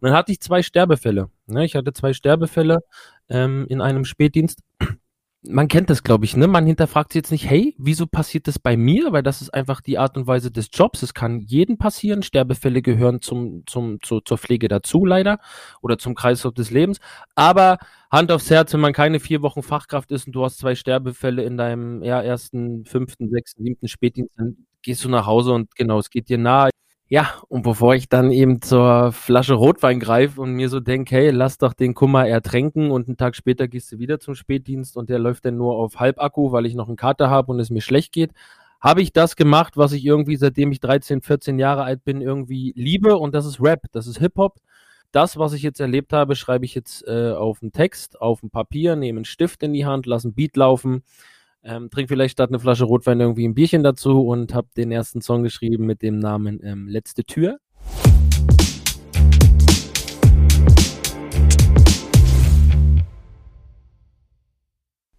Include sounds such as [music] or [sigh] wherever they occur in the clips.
Und dann hatte ich zwei Sterbefälle. Ne? Ich hatte zwei Sterbefälle ähm, in einem Spätdienst man kennt das, glaube ich, ne? Man hinterfragt sich jetzt nicht, hey, wieso passiert das bei mir? Weil das ist einfach die Art und Weise des Jobs. Es kann jedem passieren. Sterbefälle gehören zum, zum, zu, zur Pflege dazu, leider. Oder zum Kreislauf des Lebens. Aber Hand aufs Herz, wenn man keine vier Wochen Fachkraft ist und du hast zwei Sterbefälle in deinem ja, ersten, fünften, sechsten, siebten Spätdienst, dann gehst du nach Hause und genau, es geht dir nahe. Ja, und bevor ich dann eben zur Flasche Rotwein greife und mir so denke, hey, lass doch den Kummer ertränken und einen Tag später gehst du wieder zum Spätdienst und der läuft dann nur auf Halbakku, weil ich noch einen Kater habe und es mir schlecht geht, habe ich das gemacht, was ich irgendwie, seitdem ich 13, 14 Jahre alt bin, irgendwie liebe und das ist Rap, das ist Hip-Hop. Das, was ich jetzt erlebt habe, schreibe ich jetzt äh, auf einen Text, auf ein Papier, nehme einen Stift in die Hand, lasse ein Beat laufen ähm, trink vielleicht statt eine Flasche Rotwein irgendwie ein Bierchen dazu und habe den ersten Song geschrieben mit dem Namen ähm, Letzte Tür.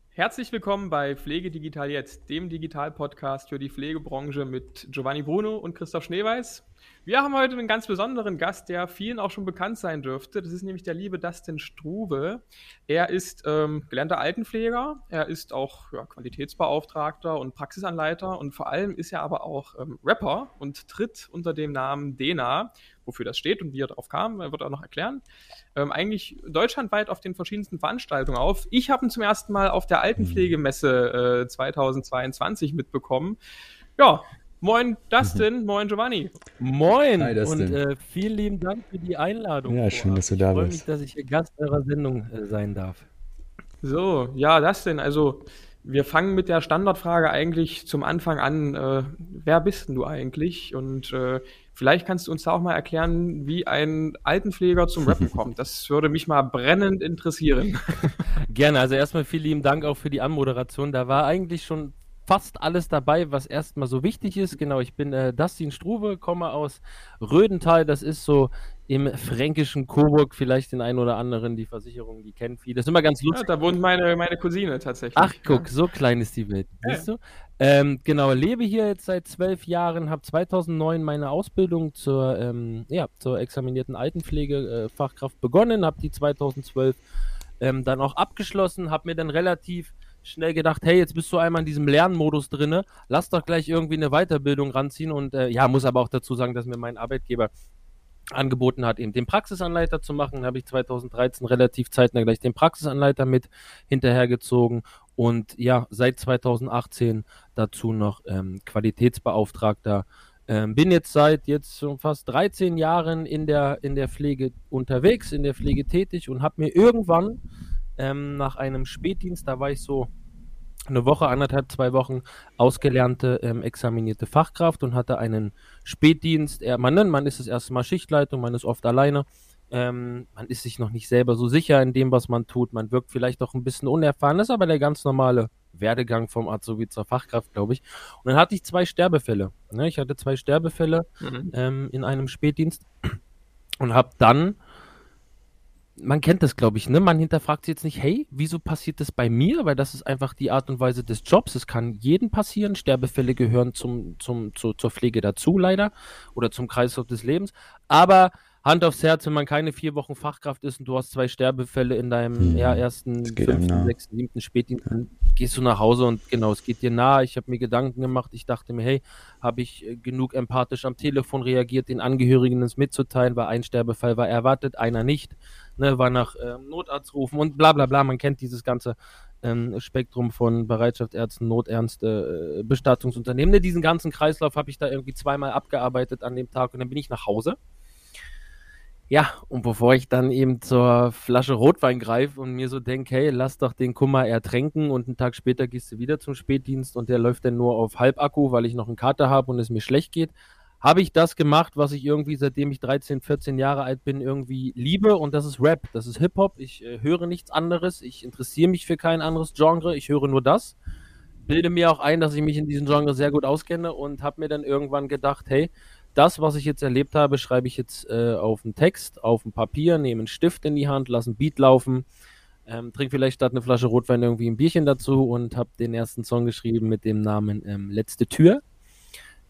Herzlich willkommen bei Pflege Digital Jetzt, dem Digital-Podcast für die Pflegebranche mit Giovanni Bruno und Christoph Schneeweiß. Wir haben heute einen ganz besonderen Gast, der vielen auch schon bekannt sein dürfte. Das ist nämlich der liebe Dustin Struve. Er ist ähm, gelernter Altenpfleger, er ist auch ja, Qualitätsbeauftragter und Praxisanleiter und vor allem ist er aber auch ähm, Rapper und tritt unter dem Namen Dena, wofür das steht und wie er darauf kam, er wird auch noch erklären, ähm, eigentlich deutschlandweit auf den verschiedensten Veranstaltungen auf. Ich habe ihn zum ersten Mal auf der Altenpflegemesse äh, 2022 mitbekommen. Ja, Moin Dustin, mhm. moin Giovanni. Moin Hi, und äh, vielen lieben Dank für die Einladung. Ja, schön, dass du da bist. Ich freue mich, dass ich hier Gast eurer Sendung äh, sein darf. So, ja, Dustin, also wir fangen mit der Standardfrage eigentlich zum Anfang an. Äh, wer bist denn du eigentlich? Und äh, vielleicht kannst du uns da auch mal erklären, wie ein Altenpfleger zum Rappen kommt. Das würde mich mal brennend interessieren. [laughs] Gerne, also erstmal vielen lieben Dank auch für die Anmoderation. Da war eigentlich schon fast alles dabei, was erstmal so wichtig ist. Genau, ich bin äh, Dustin Struve, komme aus Rödental. Das ist so im fränkischen Coburg, vielleicht den einen oder anderen, die Versicherung, die kennen viele. Das ist immer ganz lustig. Ja, da wohnt meine, meine Cousine tatsächlich. Ach, guck, ja. so klein ist die Welt. Ja. Siehst du? Ähm, genau, lebe hier jetzt seit zwölf Jahren, habe 2009 meine Ausbildung zur, ähm, ja, zur examinierten Altenpflegefachkraft äh, begonnen, habe die 2012 ähm, dann auch abgeschlossen, habe mir dann relativ schnell gedacht, hey, jetzt bist du einmal in diesem Lernmodus drinne, lass doch gleich irgendwie eine Weiterbildung ranziehen und äh, ja, muss aber auch dazu sagen, dass mir mein Arbeitgeber angeboten hat, eben den Praxisanleiter zu machen. habe ich 2013 relativ zeitnah gleich den Praxisanleiter mit hinterhergezogen und ja, seit 2018 dazu noch ähm, Qualitätsbeauftragter. Ähm, bin jetzt seit jetzt schon fast 13 Jahren in der, in der Pflege unterwegs, in der Pflege tätig und habe mir irgendwann ähm, nach einem Spätdienst, da war ich so eine Woche, anderthalb, zwei Wochen ausgelernte, ähm, examinierte Fachkraft und hatte einen Spätdienst. Er, man, man ist das erste Mal Schichtleitung, man ist oft alleine. Ähm, man ist sich noch nicht selber so sicher in dem, was man tut. Man wirkt vielleicht auch ein bisschen unerfahren. Das ist aber der ganz normale Werdegang vom Azubi zur Fachkraft, glaube ich. Und dann hatte ich zwei Sterbefälle. Ne? Ich hatte zwei Sterbefälle mhm. ähm, in einem Spätdienst und habe dann man kennt das, glaube ich, ne? Man hinterfragt sich jetzt nicht, hey, wieso passiert das bei mir? Weil das ist einfach die Art und Weise des Jobs. Es kann jedem passieren. Sterbefälle gehören zum, zum, zu, zur Pflege dazu, leider. Oder zum Kreislauf des Lebens. Aber Hand aufs Herz, wenn man keine vier Wochen Fachkraft ist und du hast zwei Sterbefälle in deinem hm, ja, ersten, fünften, sechsten, siebten Spätdienst, dann gehst du nach Hause und genau, es geht dir nahe. Ich habe mir Gedanken gemacht. Ich dachte mir, hey, habe ich äh, genug empathisch am Telefon reagiert, den Angehörigen es mitzuteilen, weil ein Sterbefall war erwartet, einer nicht. Ne, war nach ähm, Notarzt rufen und bla bla bla. Man kennt dieses ganze ähm, Spektrum von Bereitschaftsärzten, Noternste, äh, Bestattungsunternehmen. Ne, diesen ganzen Kreislauf habe ich da irgendwie zweimal abgearbeitet an dem Tag und dann bin ich nach Hause. Ja, und bevor ich dann eben zur Flasche Rotwein greife und mir so denke, hey, lass doch den Kummer ertränken und einen Tag später gehst du wieder zum Spätdienst und der läuft dann nur auf Halbakku, weil ich noch einen Kater habe und es mir schlecht geht, habe ich das gemacht, was ich irgendwie seitdem ich 13, 14 Jahre alt bin, irgendwie liebe und das ist Rap, das ist Hip-Hop. Ich äh, höre nichts anderes, ich interessiere mich für kein anderes Genre, ich höre nur das. Bilde mir auch ein, dass ich mich in diesem Genre sehr gut auskenne und habe mir dann irgendwann gedacht, hey, das, was ich jetzt erlebt habe, schreibe ich jetzt äh, auf einen Text, auf ein Papier, nehme einen Stift in die Hand, lasse ein Beat laufen, ähm, trinke vielleicht statt eine Flasche Rotwein irgendwie ein Bierchen dazu und habe den ersten Song geschrieben mit dem Namen ähm, Letzte Tür.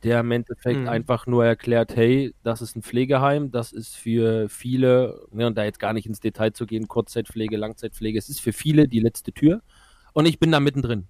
der im Endeffekt mhm. einfach nur erklärt, hey, das ist ein Pflegeheim, das ist für viele, ne, und da jetzt gar nicht ins Detail zu gehen, Kurzzeitpflege, Langzeitpflege, es ist für viele die letzte Tür und ich bin da mittendrin.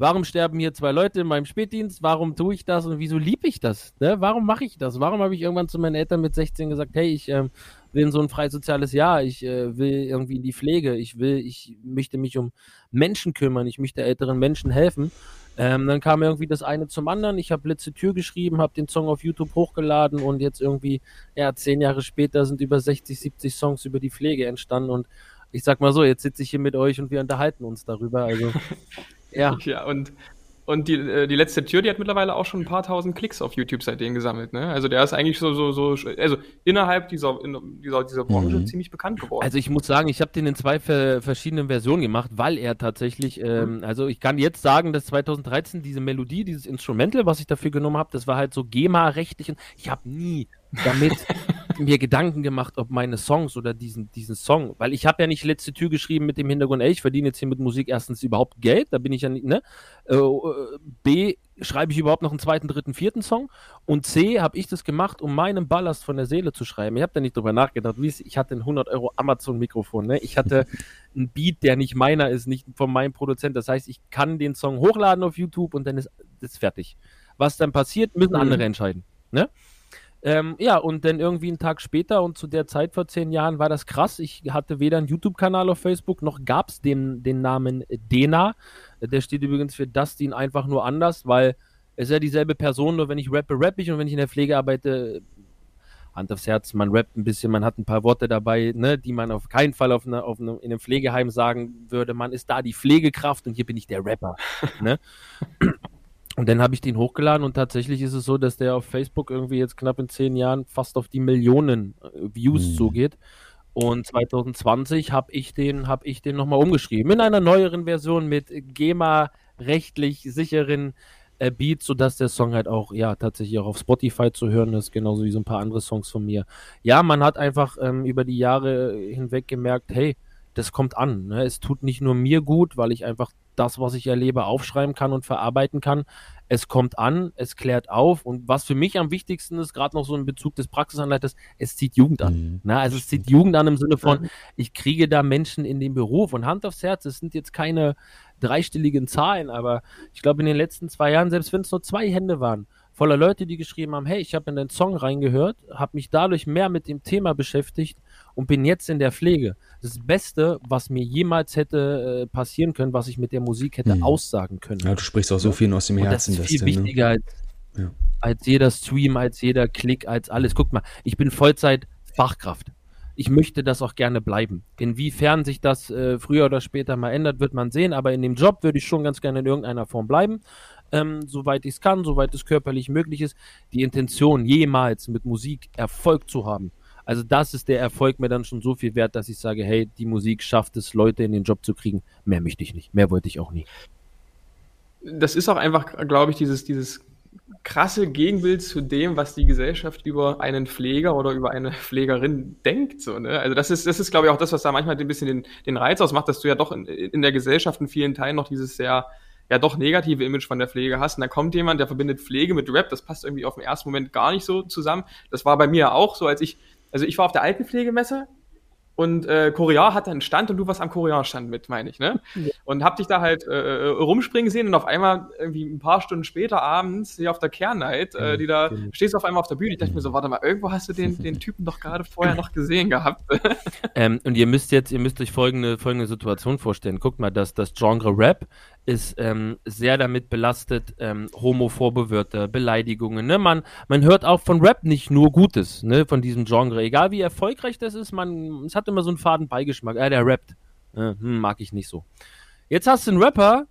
Warum sterben hier zwei Leute in meinem Spätdienst? Warum tue ich das und wieso liebe ich das? Ne? Warum mache ich das? Warum habe ich irgendwann zu meinen Eltern mit 16 gesagt, hey, ich ähm, will in so ein freisoziales Jahr, ich äh, will irgendwie in die Pflege, ich will, ich möchte mich um Menschen kümmern, ich möchte älteren Menschen helfen. Ähm, dann kam irgendwie das eine zum anderen. Ich habe letzte Tür geschrieben, habe den Song auf YouTube hochgeladen und jetzt irgendwie, ja, zehn Jahre später sind über 60, 70 Songs über die Pflege entstanden und ich sag mal so, jetzt sitze ich hier mit euch und wir unterhalten uns darüber. Also [laughs] ja. Ja, und, und die, äh, die letzte Tür, die hat mittlerweile auch schon ein paar tausend Klicks auf YouTube seitdem gesammelt. Ne? Also der ist eigentlich so, so, so, also innerhalb dieser, in, dieser, dieser Branche mhm. ziemlich bekannt geworden. Also ich muss sagen, ich habe den in zwei verschiedenen Versionen gemacht, weil er tatsächlich, ähm, also ich kann jetzt sagen, dass 2013 diese Melodie, dieses Instrumental, was ich dafür genommen habe, das war halt so GEMA-rechtlich. Ich habe nie damit [laughs] mir Gedanken gemacht, ob meine Songs oder diesen, diesen Song, weil ich habe ja nicht letzte Tür geschrieben mit dem Hintergrund, ey, ich verdiene jetzt hier mit Musik erstens überhaupt Geld, da bin ich ja nicht, ne? Äh, äh B, schreibe ich überhaupt noch einen zweiten, dritten, vierten Song und C, habe ich das gemacht, um meinen Ballast von der Seele zu schreiben. Ich habe da nicht drüber nachgedacht, wie es, ich hatte ein 100 Euro Amazon-Mikrofon, ne? Ich hatte [laughs] einen Beat, der nicht meiner ist, nicht von meinem Produzent, das heißt, ich kann den Song hochladen auf YouTube und dann ist es fertig. Was dann passiert, müssen mhm. andere entscheiden, ne? Ähm, ja, und dann irgendwie einen Tag später und zu der Zeit vor zehn Jahren war das krass. Ich hatte weder einen YouTube-Kanal auf Facebook, noch gab es den, den Namen Dena. Der steht übrigens für Dustin einfach nur anders, weil es ist ja dieselbe Person, nur wenn ich rappe, rappe ich und wenn ich in der Pflege arbeite, Hand aufs Herz, man rappt ein bisschen, man hat ein paar Worte dabei, ne, die man auf keinen Fall auf eine, auf eine, in einem Pflegeheim sagen würde. Man ist da die Pflegekraft und hier bin ich der Rapper. [laughs] ne? Und dann habe ich den hochgeladen und tatsächlich ist es so, dass der auf Facebook irgendwie jetzt knapp in zehn Jahren fast auf die Millionen äh, Views mhm. zugeht. Und 2020 habe ich den, habe ich den nochmal umgeschrieben in einer neueren Version mit GEMA rechtlich sicheren äh, Beats, sodass der Song halt auch, ja, tatsächlich auch auf Spotify zu hören ist, genauso wie so ein paar andere Songs von mir. Ja, man hat einfach ähm, über die Jahre hinweg gemerkt, hey, das kommt an. Ne? Es tut nicht nur mir gut, weil ich einfach das, was ich erlebe, aufschreiben kann und verarbeiten kann. Es kommt an, es klärt auf und was für mich am wichtigsten ist, gerade noch so in Bezug des Praxisanleiters, es zieht Jugend an. Mhm. Na, also es zieht Jugend an im Sinne von, ich kriege da Menschen in den Beruf und Hand aufs Herz, es sind jetzt keine dreistelligen Zahlen, aber ich glaube in den letzten zwei Jahren, selbst wenn es nur zwei Hände waren, voller Leute, die geschrieben haben, hey, ich habe in den Song reingehört, habe mich dadurch mehr mit dem Thema beschäftigt und bin jetzt in der Pflege. Das Beste, was mir jemals hätte äh, passieren können, was ich mit der Musik hätte mhm. aussagen können. Ja, du sprichst auch so viel aus dem Herzen. Und das ist viel denn, ne? wichtiger ne? als, ja. als jeder Stream, als jeder Klick, als alles. Guck mal, ich bin Vollzeit Fachkraft. Ich möchte das auch gerne bleiben. Inwiefern sich das äh, früher oder später mal ändert, wird man sehen. Aber in dem Job würde ich schon ganz gerne in irgendeiner Form bleiben. Ähm, soweit ich es kann, soweit es körperlich möglich ist. Die Intention, jemals mit Musik Erfolg zu haben, also das ist der Erfolg mir dann schon so viel wert, dass ich sage, hey, die Musik schafft es, Leute in den Job zu kriegen. Mehr möchte ich nicht. Mehr wollte ich auch nie. Das ist auch einfach, glaube ich, dieses, dieses krasse Gegenbild zu dem, was die Gesellschaft über einen Pfleger oder über eine [laughs] Pflegerin denkt. So, ne? Also das ist, das ist, glaube ich, auch das, was da manchmal ein bisschen den, den Reiz ausmacht, dass du ja doch in, in der Gesellschaft in vielen Teilen noch dieses sehr ja doch negative Image von der Pflege hast. Und da kommt jemand, der verbindet Pflege mit Rap, das passt irgendwie auf den ersten Moment gar nicht so zusammen. Das war bei mir auch so, als ich also ich war auf der Altenpflegemesse und äh, Korea hatte einen Stand und du warst am Korea-Stand mit, meine ich, ne? Ja. Und hab dich da halt äh, äh, rumspringen sehen und auf einmal irgendwie ein paar Stunden später abends hier auf der Kernnight, äh, die da genau. stehst auf einmal auf der Bühne. Ich dachte mir so, warte mal, irgendwo hast du den, [laughs] den Typen doch gerade vorher noch gesehen gehabt. ähm, und ihr müsst jetzt, ihr müsst euch folgende, folgende Situation vorstellen. Guckt mal, dass das Genre Rap ist ähm, sehr damit belastet, ähm, homophobe Wörter, Beleidigungen. Ne? Man, man hört auch von Rap nicht nur Gutes, ne, von diesem Genre. Egal wie erfolgreich das ist, man, es hat immer so einen faden Beigeschmack. Äh, der rappt. Äh, hm, mag ich nicht so. Jetzt hast du einen Rapper,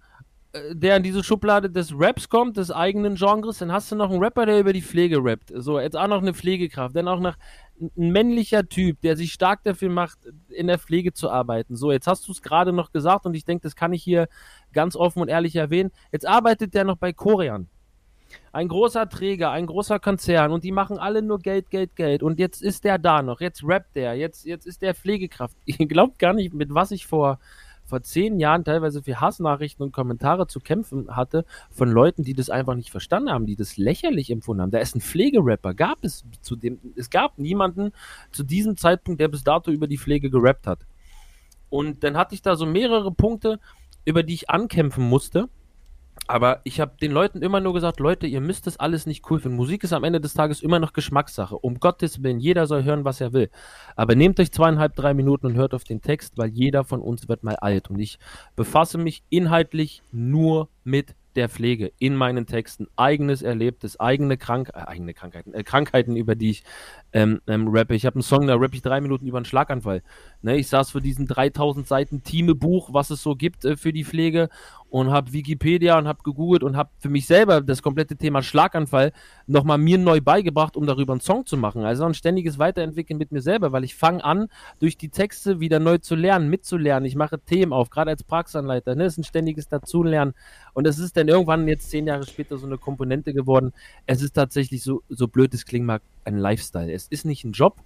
äh, der in diese Schublade des Raps kommt, des eigenen Genres, dann hast du noch einen Rapper, der über die Pflege rappt. So, jetzt auch noch eine Pflegekraft, dann auch noch ein männlicher Typ, der sich stark dafür macht, in der Pflege zu arbeiten. So, jetzt hast du es gerade noch gesagt und ich denke, das kann ich hier ganz offen und ehrlich erwähnen. Jetzt arbeitet der noch bei Korean. Ein großer Träger, ein großer Konzern und die machen alle nur Geld, Geld, Geld. Und jetzt ist der da noch, jetzt rappt der, jetzt, jetzt ist der Pflegekraft. [laughs] Ihr glaubt gar nicht, mit was ich vor, vor zehn Jahren teilweise für Hassnachrichten und Kommentare zu kämpfen hatte von Leuten, die das einfach nicht verstanden haben, die das lächerlich empfunden haben. Da ist ein Pflegerapper, gab es zu dem, es gab niemanden zu diesem Zeitpunkt, der bis dato über die Pflege gerappt hat. Und dann hatte ich da so mehrere Punkte, über die ich ankämpfen musste. Aber ich habe den Leuten immer nur gesagt, Leute, ihr müsst das alles nicht cool finden. Musik ist am Ende des Tages immer noch Geschmackssache. Um Gottes Willen, jeder soll hören, was er will. Aber nehmt euch zweieinhalb, drei Minuten und hört auf den Text, weil jeder von uns wird mal alt. Und ich befasse mich inhaltlich nur mit der Pflege in meinen Texten. Eigenes Erlebtes, eigene, Krank äh, eigene Krankheiten, äh, Krankheiten, über die ich ähm, ähm, rappe. Ich habe einen Song, da rappe ich drei Minuten über einen Schlaganfall. Ne, ich saß für diesen 3000 Seiten Teamebuch, was es so gibt äh, für die Pflege und habe Wikipedia und habe gegoogelt und habe für mich selber das komplette Thema Schlaganfall nochmal mir neu beigebracht, um darüber einen Song zu machen. Also ein ständiges Weiterentwickeln mit mir selber, weil ich fange an, durch die Texte wieder neu zu lernen, mitzulernen. Ich mache Themen auf, gerade als Praxisanleiter. Ne? Das ist ein ständiges Dazulernen. Und es ist dann irgendwann jetzt zehn Jahre später so eine Komponente geworden. Es ist tatsächlich so, so blöd es klingt mag, ein Lifestyle. Es ist nicht ein Job,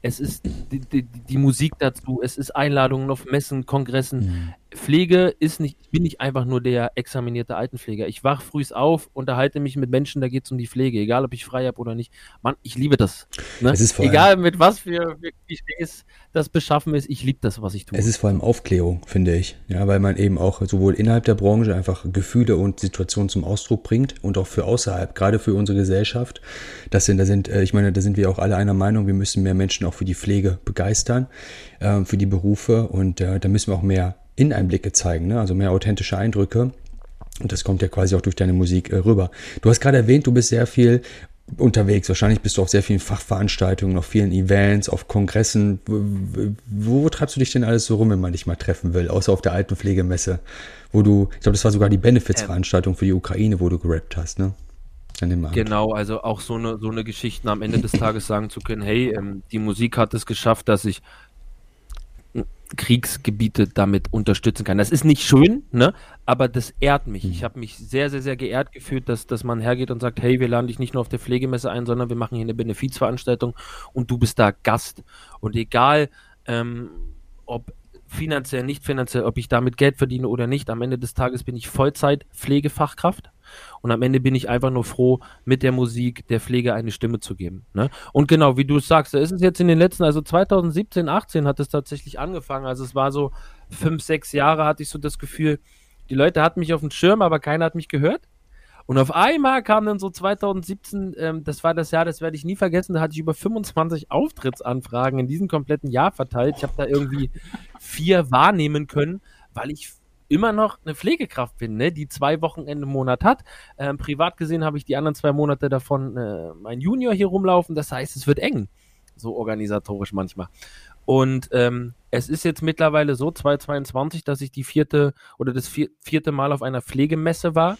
es ist die, die, die, Musik dazu, es ist Einladungen auf Messen, Kongressen. Mhm. Pflege ist nicht, ich bin nicht einfach nur der examinierte Altenpfleger. Ich wach frühs auf, unterhalte mich mit Menschen, da geht es um die Pflege, egal ob ich frei habe oder nicht. Mann, ich liebe das. Ne? egal mit was für Klischees das beschaffen ist, ich liebe das, was ich tue. Es ist vor allem Aufklärung, finde ich. Ja, weil man eben auch sowohl innerhalb der Branche einfach Gefühle und Situationen zum Ausdruck bringt und auch für außerhalb, gerade für unsere Gesellschaft. Das sind, da sind, äh, ich meine, da sind wir auch alle einer Meinung, wir müssen mehr Menschen auch für die Pflege begeistern, äh, für die Berufe und äh, da müssen wir auch mehr Inneneinblicke zeigen, ne? also mehr authentische Eindrücke. Und das kommt ja quasi auch durch deine Musik äh, rüber. Du hast gerade erwähnt, du bist sehr viel unterwegs. Wahrscheinlich bist du auf sehr vielen Fachveranstaltungen, auf vielen Events, auf Kongressen. Wo, wo, treibst du dich denn alles so rum, wenn man dich mal treffen will? Außer auf der Altenpflegemesse, wo du, ich glaube, das war sogar die Benefits-Veranstaltung für die Ukraine, wo du gerappt hast, ne? Genau, also auch so eine, so eine Geschichte am Ende des Tages sagen zu können, hey, ähm, die Musik hat es geschafft, dass ich Kriegsgebiete damit unterstützen kann. Das ist nicht schön, ne? aber das ehrt mich. Ich mhm. habe mich sehr, sehr, sehr geehrt gefühlt, dass, dass man hergeht und sagt, hey, wir laden dich nicht nur auf der Pflegemesse ein, sondern wir machen hier eine Benefizveranstaltung und du bist da Gast. Und egal, ähm, ob finanziell, nicht finanziell, ob ich damit Geld verdiene oder nicht, am Ende des Tages bin ich Vollzeit Pflegefachkraft und am Ende bin ich einfach nur froh, mit der Musik der Pflege eine Stimme zu geben. Ne? Und genau, wie du es sagst, da ist es jetzt in den letzten, also 2017, 18 hat es tatsächlich angefangen. Also es war so fünf, sechs Jahre hatte ich so das Gefühl, die Leute hatten mich auf dem Schirm, aber keiner hat mich gehört. Und auf einmal kam dann so 2017, ähm, das war das Jahr, das werde ich nie vergessen, da hatte ich über 25 Auftrittsanfragen in diesem kompletten Jahr verteilt. Ich habe da irgendwie vier wahrnehmen können, weil ich immer noch eine Pflegekraft bin, ne, die zwei Wochenende im Monat hat. Ähm, privat gesehen habe ich die anderen zwei Monate davon äh, mein Junior hier rumlaufen. Das heißt, es wird eng, so organisatorisch manchmal. Und ähm, es ist jetzt mittlerweile so, 2022, dass ich die vierte oder das vierte Mal auf einer Pflegemesse war.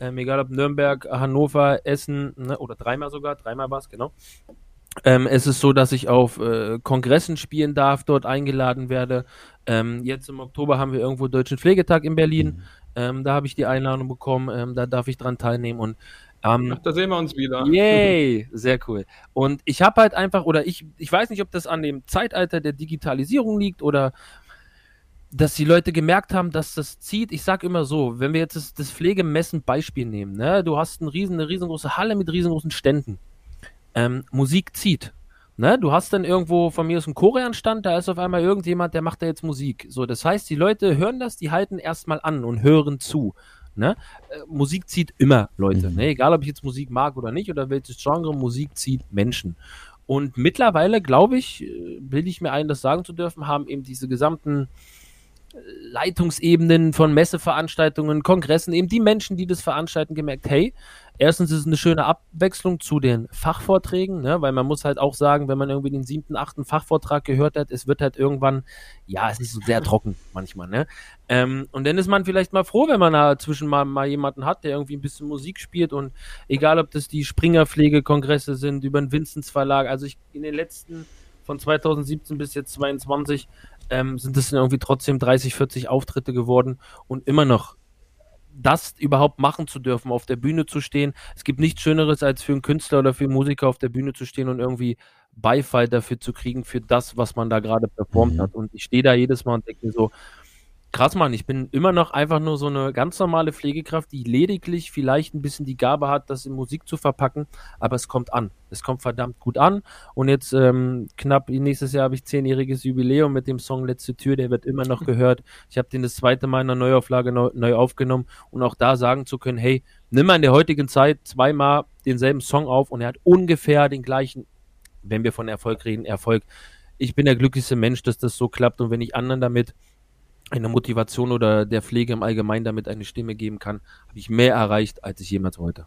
Ähm, egal ob Nürnberg, Hannover, Essen ne, oder dreimal sogar, dreimal war es, genau. Ähm, es ist so, dass ich auf äh, Kongressen spielen darf, dort eingeladen werde. Ähm, jetzt im Oktober haben wir irgendwo Deutschen Pflegetag in Berlin. Mhm. Ähm, da habe ich die Einladung bekommen, ähm, da darf ich dran teilnehmen und ähm, Ach, da sehen wir uns wieder. Yay, [laughs] sehr cool. Und ich habe halt einfach, oder ich, ich weiß nicht, ob das an dem Zeitalter der Digitalisierung liegt oder dass die Leute gemerkt haben, dass das zieht. Ich sag immer so, wenn wir jetzt das, das Pflegemessen Beispiel nehmen, ne, du hast ein riesen, eine riesengroße Halle mit riesengroßen Ständen ähm, Musik zieht. Ne? Du hast dann irgendwo von mir aus einen Korean-Stand, da ist auf einmal irgendjemand, der macht da jetzt Musik. So, das heißt, die Leute hören das, die halten erstmal an und hören zu. Ne? Äh, Musik zieht immer Leute. Mhm. Ne? Egal, ob ich jetzt Musik mag oder nicht oder welches Genre, Musik zieht Menschen. Und mittlerweile, glaube ich, äh, bilde ich mir ein, das sagen zu dürfen, haben eben diese gesamten äh, Leitungsebenen von Messeveranstaltungen, Kongressen, eben die Menschen, die das veranstalten, gemerkt, hey, erstens ist es eine schöne Abwechslung zu den Fachvorträgen, ne? weil man muss halt auch sagen, wenn man irgendwie den siebten, achten Fachvortrag gehört hat, es wird halt irgendwann, ja, es ist sehr trocken manchmal, ne? Ähm, und dann ist man vielleicht mal froh, wenn man dazwischen mal, mal jemanden hat, der irgendwie ein bisschen Musik spielt und egal, ob das die Springerpflegekongresse sind, über den Vinzens Verlag, also ich in den letzten von 2017 bis jetzt 22 ähm, sind es irgendwie trotzdem 30, 40 Auftritte geworden und immer noch das überhaupt machen zu dürfen, auf der Bühne zu stehen. Es gibt nichts Schöneres, als für einen Künstler oder für einen Musiker auf der Bühne zu stehen und irgendwie Beifall dafür zu kriegen, für das, was man da gerade performt mhm. hat. Und ich stehe da jedes Mal und denke mir so, Krass, Mann, ich bin immer noch einfach nur so eine ganz normale Pflegekraft, die lediglich vielleicht ein bisschen die Gabe hat, das in Musik zu verpacken, aber es kommt an. Es kommt verdammt gut an. Und jetzt ähm, knapp nächstes Jahr habe ich zehnjähriges Jubiläum mit dem Song Letzte Tür, der wird immer noch gehört. Ich habe den das zweite Mal in der Neuauflage neu, neu aufgenommen und auch da sagen zu können, hey, nimm mal in der heutigen Zeit zweimal denselben Song auf und er hat ungefähr den gleichen, wenn wir von Erfolg reden, Erfolg. Ich bin der glücklichste Mensch, dass das so klappt und wenn ich anderen damit eine Motivation oder der Pflege im Allgemeinen damit eine Stimme geben kann, habe ich mehr erreicht, als ich jemals wollte.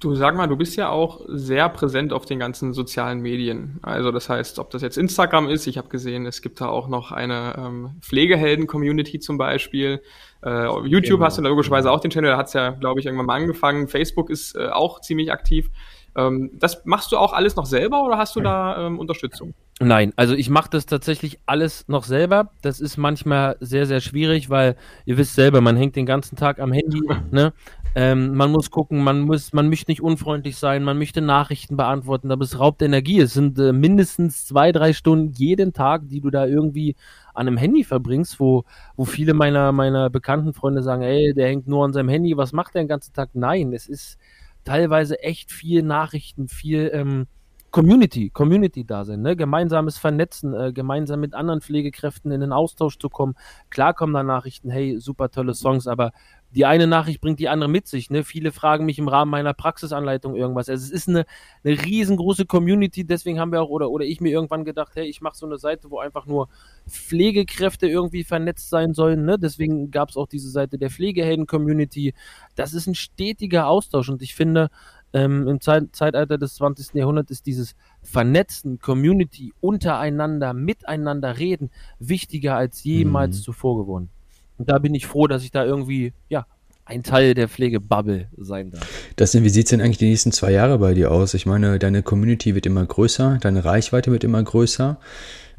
Du sag mal, du bist ja auch sehr präsent auf den ganzen sozialen Medien. Also das heißt, ob das jetzt Instagram ist, ich habe gesehen, es gibt da auch noch eine ähm, Pflegehelden-Community zum Beispiel. Äh, YouTube genau. hast du logischerweise auch den Channel, da hat es ja, glaube ich, irgendwann mal angefangen. Facebook ist äh, auch ziemlich aktiv. Ähm, das machst du auch alles noch selber oder hast du da ähm, Unterstützung? Nein, also ich mache das tatsächlich alles noch selber. Das ist manchmal sehr, sehr schwierig, weil ihr wisst selber, man hängt den ganzen Tag am Handy. [laughs] Ne? Ähm, man muss gucken, man muss, man möchte nicht unfreundlich sein, man möchte Nachrichten beantworten, aber es raubt Energie. Es sind äh, mindestens zwei, drei Stunden jeden Tag, die du da irgendwie an einem Handy verbringst, wo, wo viele meiner, meiner bekannten Freunde sagen, ey, der hängt nur an seinem Handy, was macht der den ganzen Tag? Nein, es ist teilweise echt viel Nachrichten, viel ähm, Community, Community da sind, ne? gemeinsames Vernetzen, äh, gemeinsam mit anderen Pflegekräften in den Austausch zu kommen. Klar kommen da Nachrichten, hey, super tolle Songs, aber die eine Nachricht bringt die andere mit sich. Ne? Viele fragen mich im Rahmen meiner Praxisanleitung irgendwas. Also es ist eine, eine riesengroße Community, deswegen haben wir auch, oder, oder ich mir irgendwann gedacht, hey, ich mache so eine Seite, wo einfach nur Pflegekräfte irgendwie vernetzt sein sollen. Ne? Deswegen gab es auch diese Seite der Pflegehelden-Community. Das ist ein stetiger Austausch und ich finde, ähm, im Zeit Zeitalter des 20. Jahrhunderts ist dieses Vernetzen, Community, untereinander, miteinander reden, wichtiger als jemals mhm. zuvor geworden. Und da bin ich froh, dass ich da irgendwie, ja, ein Teil der Pflegebubble sein darf. Das denn, wie sieht es denn eigentlich die nächsten zwei Jahre bei dir aus? Ich meine, deine Community wird immer größer, deine Reichweite wird immer größer.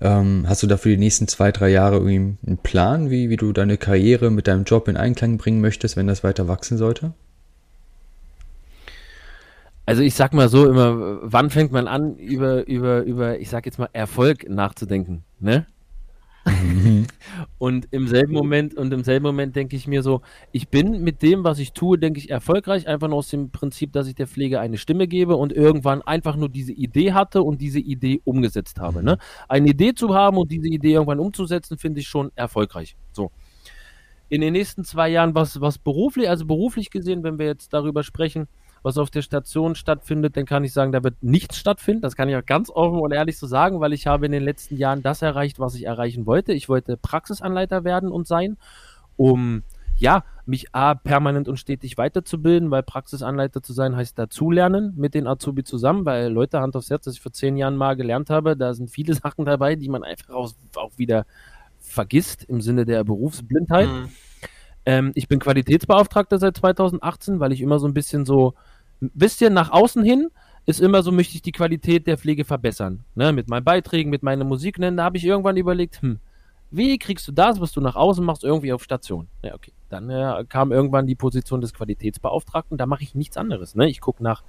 Ähm, hast du da für die nächsten zwei, drei Jahre irgendwie einen Plan, wie, wie du deine Karriere mit deinem Job in Einklang bringen möchtest, wenn das weiter wachsen sollte? Also ich sag mal so immer, wann fängt man an, über, über, über, ich sag jetzt mal, Erfolg nachzudenken, ne? Mhm. und im selben Moment und im selben Moment denke ich mir so, ich bin mit dem, was ich tue, denke ich erfolgreich, einfach nur aus dem Prinzip, dass ich der Pflege eine Stimme gebe und irgendwann einfach nur diese Idee hatte und diese Idee umgesetzt habe. Ne? Eine Idee zu haben und diese Idee irgendwann umzusetzen, finde ich schon erfolgreich. So. In den nächsten zwei Jahren, was, was beruflich, also beruflich gesehen, wenn wir jetzt darüber sprechen, was auf der Station stattfindet, dann kann ich sagen, da wird nichts stattfinden. Das kann ich auch ganz offen und ehrlich so sagen, weil ich habe in den letzten Jahren das erreicht, was ich erreichen wollte. Ich wollte Praxisanleiter werden und sein, um ja, mich A, permanent und stetig weiterzubilden, weil Praxisanleiter zu sein heißt dazulernen mit den Azubi zusammen, weil Leute, Hand aufs Herz, dass ich vor zehn Jahren mal gelernt habe, da sind viele [laughs] Sachen dabei, die man einfach auch, auch wieder vergisst im Sinne der Berufsblindheit. Mhm. Ähm, ich bin Qualitätsbeauftragter seit 2018, weil ich immer so ein bisschen so wisst ihr, nach außen hin ist immer so, möchte ich die Qualität der Pflege verbessern. Ne? Mit meinen Beiträgen, mit meiner Musik. Ne? Da habe ich irgendwann überlegt, hm, wie kriegst du das, was du nach außen machst, irgendwie auf Station? Ja, okay. Dann äh, kam irgendwann die Position des Qualitätsbeauftragten. Da mache ich nichts anderes. Ne? Ich gucke nach,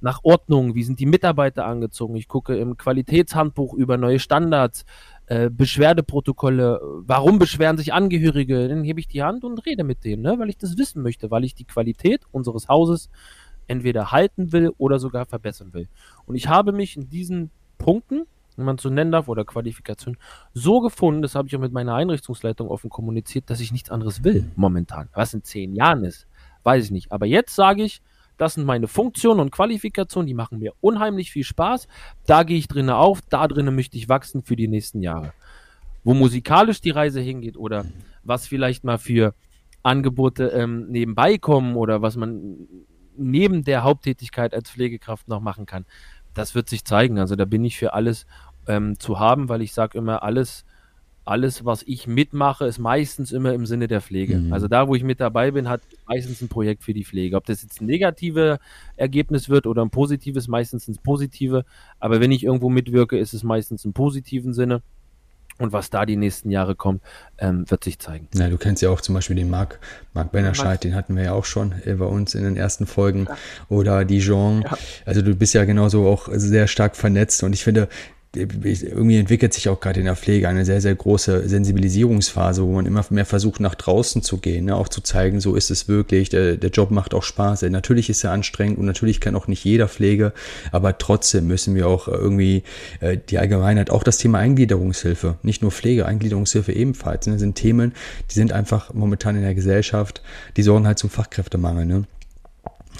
nach Ordnung, wie sind die Mitarbeiter angezogen. Ich gucke im Qualitätshandbuch über neue Standards, äh, Beschwerdeprotokolle. Warum beschweren sich Angehörige? Dann hebe ich die Hand und rede mit denen, ne? weil ich das wissen möchte, weil ich die Qualität unseres Hauses entweder halten will oder sogar verbessern will. Und ich habe mich in diesen Punkten, wenn man so nennen darf, oder Qualifikation, so gefunden, das habe ich auch mit meiner Einrichtungsleitung offen kommuniziert, dass ich nichts anderes will momentan. Was in zehn Jahren ist, weiß ich nicht. Aber jetzt sage ich, das sind meine Funktionen und Qualifikationen, die machen mir unheimlich viel Spaß. Da gehe ich drinnen auf, da drinnen möchte ich wachsen für die nächsten Jahre. Wo musikalisch die Reise hingeht oder was vielleicht mal für Angebote ähm, nebenbei kommen oder was man neben der Haupttätigkeit als Pflegekraft noch machen kann. Das wird sich zeigen. Also da bin ich für alles ähm, zu haben, weil ich sage immer, alles, alles, was ich mitmache, ist meistens immer im Sinne der Pflege. Mhm. Also da, wo ich mit dabei bin, hat meistens ein Projekt für die Pflege. Ob das jetzt ein negatives Ergebnis wird oder ein positives, meistens ins Positive. Aber wenn ich irgendwo mitwirke, ist es meistens im positiven Sinne. Und was da die nächsten Jahre kommt, ähm, wird sich zeigen. Ja, du kennst ja auch zum Beispiel den Marc, Marc Bennerscheid, den hatten wir ja auch schon bei uns in den ersten Folgen. Ja. Oder Dijon. Ja. Also du bist ja genauso auch sehr stark vernetzt. Und ich finde, irgendwie entwickelt sich auch gerade in der Pflege eine sehr, sehr große Sensibilisierungsphase, wo man immer mehr versucht, nach draußen zu gehen, ne? auch zu zeigen, so ist es wirklich, der, der Job macht auch Spaß. Natürlich ist er anstrengend und natürlich kann auch nicht jeder Pflege, aber trotzdem müssen wir auch irgendwie äh, die Allgemeinheit, auch das Thema Eingliederungshilfe, nicht nur Pflege, Eingliederungshilfe ebenfalls, ne? sind Themen, die sind einfach momentan in der Gesellschaft, die sorgen halt zum Fachkräftemangel. Ne?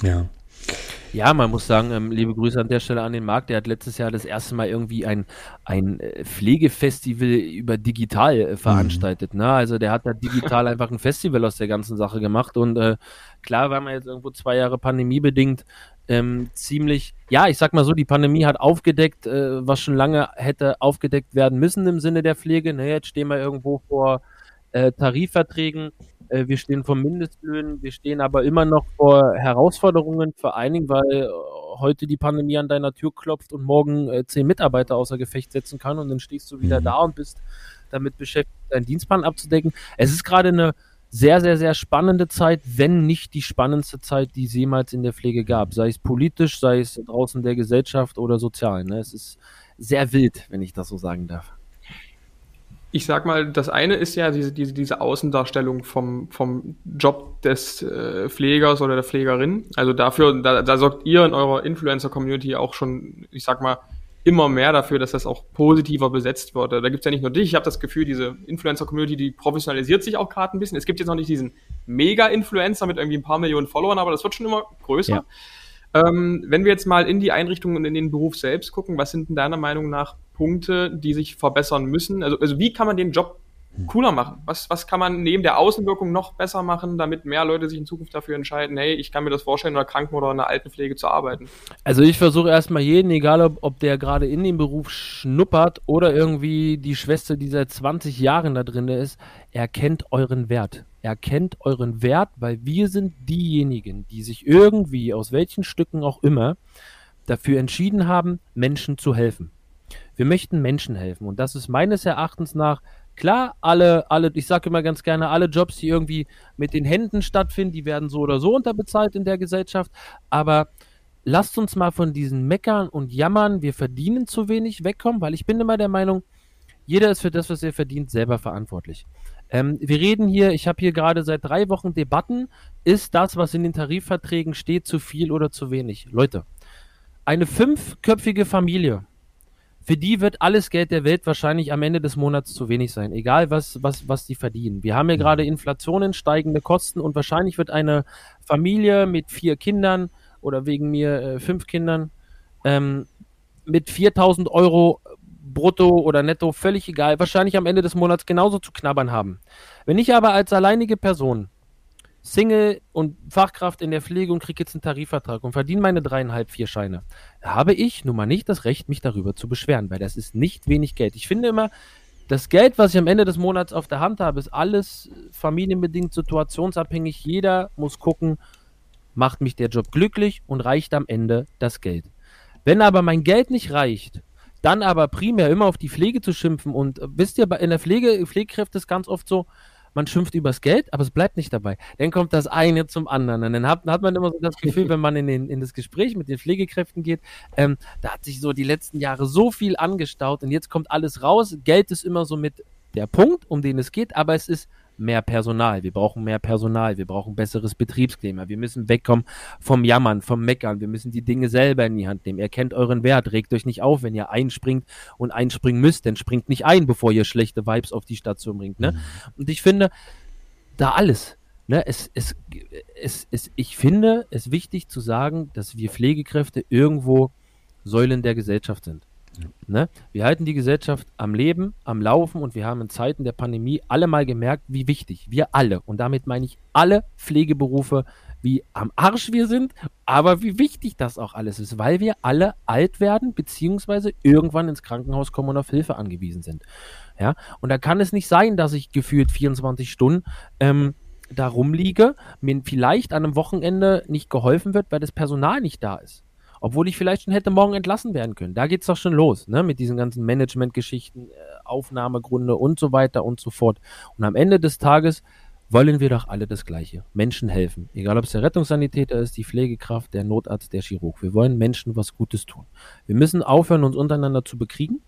Ja. Ja, man muss sagen, ähm, liebe Grüße an der Stelle an den Markt. Der hat letztes Jahr das erste Mal irgendwie ein, ein äh, Pflegefestival über digital äh, veranstaltet. Mhm. Ne? Also der hat da digital [laughs] einfach ein Festival aus der ganzen Sache gemacht. Und äh, klar war man jetzt irgendwo zwei Jahre pandemiebedingt ähm, ziemlich, ja, ich sag mal so, die Pandemie hat aufgedeckt, äh, was schon lange hätte aufgedeckt werden müssen im Sinne der Pflege. Ne? Jetzt stehen wir irgendwo vor äh, Tarifverträgen äh, wir stehen vor Mindestlöhnen, wir stehen aber immer noch vor Herausforderungen, vor allen Dingen, weil äh, heute die Pandemie an deiner Tür klopft und morgen äh, zehn Mitarbeiter außer Gefecht setzen kann und dann stehst du wieder mhm. da und bist damit beschäftigt, deinen Dienstplan abzudecken. Es ist gerade eine sehr, sehr, sehr spannende Zeit, wenn nicht die spannendste Zeit, die es jemals in der Pflege gab. Sei es politisch, sei es draußen der Gesellschaft oder sozial. Ne? Es ist sehr wild, wenn ich das so sagen darf ich sag mal, das eine ist ja diese, diese, diese Außendarstellung vom, vom Job des äh, Pflegers oder der Pflegerin. Also dafür, da, da sorgt ihr in eurer Influencer-Community auch schon, ich sag mal, immer mehr dafür, dass das auch positiver besetzt wird. Da gibt's ja nicht nur dich, ich habe das Gefühl, diese Influencer-Community, die professionalisiert sich auch gerade ein bisschen. Es gibt jetzt noch nicht diesen Mega-Influencer mit irgendwie ein paar Millionen Followern, aber das wird schon immer größer. Ja. Ähm, wenn wir jetzt mal in die Einrichtungen und in den Beruf selbst gucken, was sind denn deiner Meinung nach Punkte, die sich verbessern müssen? Also, also wie kann man den Job cooler machen? Was, was kann man neben der Außenwirkung noch besser machen, damit mehr Leute sich in Zukunft dafür entscheiden, hey, ich kann mir das vorstellen, in einer Kranken- oder in einer Altenpflege zu arbeiten? Also ich versuche erstmal jeden, egal ob, ob der gerade in dem Beruf schnuppert oder irgendwie die Schwester, die seit 20 Jahren da drin ist, erkennt euren Wert erkennt euren Wert, weil wir sind diejenigen, die sich irgendwie, aus welchen Stücken auch immer, dafür entschieden haben, Menschen zu helfen. Wir möchten Menschen helfen und das ist meines Erachtens nach klar, alle, alle, ich sage immer ganz gerne, alle Jobs, die irgendwie mit den Händen stattfinden, die werden so oder so unterbezahlt in der Gesellschaft, aber lasst uns mal von diesen Meckern und Jammern, wir verdienen zu wenig wegkommen, weil ich bin immer der Meinung, jeder ist für das, was er verdient, selber verantwortlich. Ähm, wir reden hier, ich habe hier gerade seit drei Wochen Debatten, ist das, was in den Tarifverträgen steht, zu viel oder zu wenig? Leute, eine fünfköpfige Familie, für die wird alles Geld der Welt wahrscheinlich am Ende des Monats zu wenig sein, egal was, was, was die verdienen. Wir haben ja gerade Inflationen, steigende Kosten und wahrscheinlich wird eine Familie mit vier Kindern oder wegen mir äh, fünf Kindern ähm, mit 4000 Euro brutto oder netto, völlig egal, wahrscheinlich am Ende des Monats genauso zu knabbern haben. Wenn ich aber als alleinige Person Single und Fachkraft in der Pflege und kriege jetzt einen Tarifvertrag und verdiene meine dreieinhalb, vier Scheine, habe ich nun mal nicht das Recht, mich darüber zu beschweren, weil das ist nicht wenig Geld. Ich finde immer, das Geld, was ich am Ende des Monats auf der Hand habe, ist alles familienbedingt, situationsabhängig. Jeder muss gucken, macht mich der Job glücklich und reicht am Ende das Geld. Wenn aber mein Geld nicht reicht dann aber primär immer auf die Pflege zu schimpfen und äh, wisst ihr, in der Pflege, Pflegekräfte ist ganz oft so, man schimpft übers Geld, aber es bleibt nicht dabei. Dann kommt das eine zum anderen. Und dann hat, hat man immer so das Gefühl, wenn man in, den, in das Gespräch mit den Pflegekräften geht, ähm, da hat sich so die letzten Jahre so viel angestaut und jetzt kommt alles raus. Geld ist immer so mit der Punkt, um den es geht, aber es ist mehr Personal. Wir brauchen mehr Personal. Wir brauchen besseres Betriebsklima. Wir müssen wegkommen vom Jammern, vom Meckern. Wir müssen die Dinge selber in die Hand nehmen. Ihr kennt euren Wert. Regt euch nicht auf, wenn ihr einspringt und einspringen müsst. Denn springt nicht ein, bevor ihr schlechte Vibes auf die Station bringt. Ne? Mhm. Und ich finde, da alles. Ne, es, es, es, es, ich finde es wichtig zu sagen, dass wir Pflegekräfte irgendwo Säulen der Gesellschaft sind. Ne? Wir halten die Gesellschaft am Leben, am Laufen und wir haben in Zeiten der Pandemie alle mal gemerkt, wie wichtig wir alle, und damit meine ich alle Pflegeberufe, wie am Arsch wir sind, aber wie wichtig das auch alles ist, weil wir alle alt werden, beziehungsweise irgendwann ins Krankenhaus kommen und auf Hilfe angewiesen sind. Ja, und da kann es nicht sein, dass ich gefühlt 24 Stunden ähm, da rumliege, mir vielleicht an einem Wochenende nicht geholfen wird, weil das Personal nicht da ist obwohl ich vielleicht schon hätte morgen entlassen werden können. Da geht es doch schon los, ne? Mit diesen ganzen Management-Geschichten, äh, Aufnahmegründe und so weiter und so fort. Und am Ende des Tages wollen wir doch alle das Gleiche. Menschen helfen. Egal ob es der Rettungssanitäter ist, die Pflegekraft, der Notarzt, der Chirurg. Wir wollen Menschen was Gutes tun. Wir müssen aufhören, uns untereinander zu bekriegen.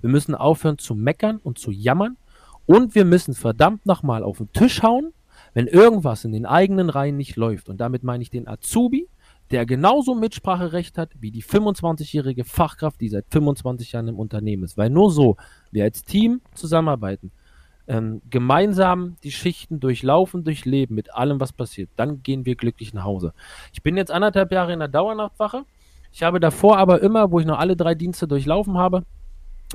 Wir müssen aufhören zu meckern und zu jammern. Und wir müssen verdammt nochmal auf den Tisch hauen, wenn irgendwas in den eigenen Reihen nicht läuft. Und damit meine ich den Azubi, der genauso Mitspracherecht hat wie die 25-jährige Fachkraft, die seit 25 Jahren im Unternehmen ist. Weil nur so wir als Team zusammenarbeiten, ähm, gemeinsam die Schichten durchlaufen, durchleben mit allem, was passiert, dann gehen wir glücklich nach Hause. Ich bin jetzt anderthalb Jahre in der Dauernachtwache. Ich habe davor aber immer, wo ich noch alle drei Dienste durchlaufen habe,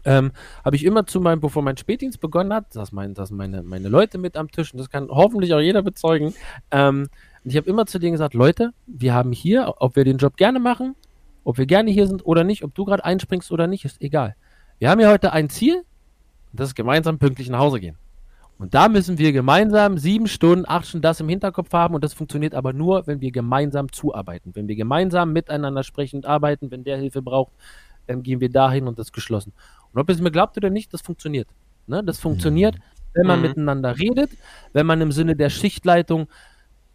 ähm, habe ich immer zu meinem, bevor mein Spätdienst begonnen hat, das mein, das meine, meine Leute mit am Tisch, und das kann hoffentlich auch jeder bezeugen, ähm, ich habe immer zu denen gesagt, Leute, wir haben hier, ob wir den Job gerne machen, ob wir gerne hier sind oder nicht, ob du gerade einspringst oder nicht, ist egal. Wir haben hier heute ein Ziel, und das ist gemeinsam pünktlich nach Hause gehen. Und da müssen wir gemeinsam sieben Stunden, acht Stunden das im Hinterkopf haben und das funktioniert aber nur, wenn wir gemeinsam zuarbeiten. Wenn wir gemeinsam miteinander sprechen und arbeiten, wenn der Hilfe braucht, dann gehen wir dahin und das ist geschlossen. Und ob ihr es mir glaubt oder nicht, das funktioniert. Ne? Das funktioniert, wenn man mhm. miteinander redet, wenn man im Sinne der Schichtleitung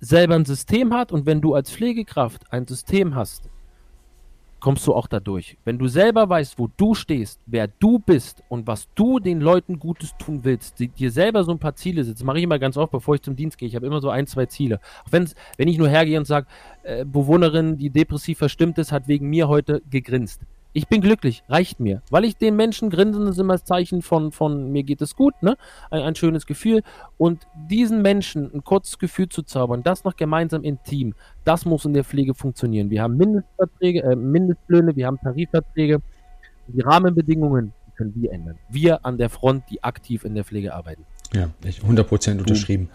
selber ein System hat und wenn du als Pflegekraft ein System hast, kommst du auch dadurch. Wenn du selber weißt, wo du stehst, wer du bist und was du den Leuten Gutes tun willst, die, dir selber so ein paar Ziele setzt, mache ich immer ganz oft, bevor ich zum Dienst gehe. Ich habe immer so ein, zwei Ziele. Auch wenn's, wenn ich nur hergehe und sage, äh, Bewohnerin, die depressiv verstimmt ist, hat wegen mir heute gegrinst. Ich bin glücklich, reicht mir. Weil ich den Menschen grinsen, ist immer das Zeichen von, von mir geht es gut, ne? Ein, ein schönes Gefühl. Und diesen Menschen ein kurzes Gefühl zu zaubern, das noch gemeinsam im Team, das muss in der Pflege funktionieren. Wir haben Mindestverträge, äh, Mindestlöhne, wir haben Tarifverträge. Die Rahmenbedingungen können wir ändern. Wir an der Front, die aktiv in der Pflege arbeiten. Ja, 100% unterschrieben.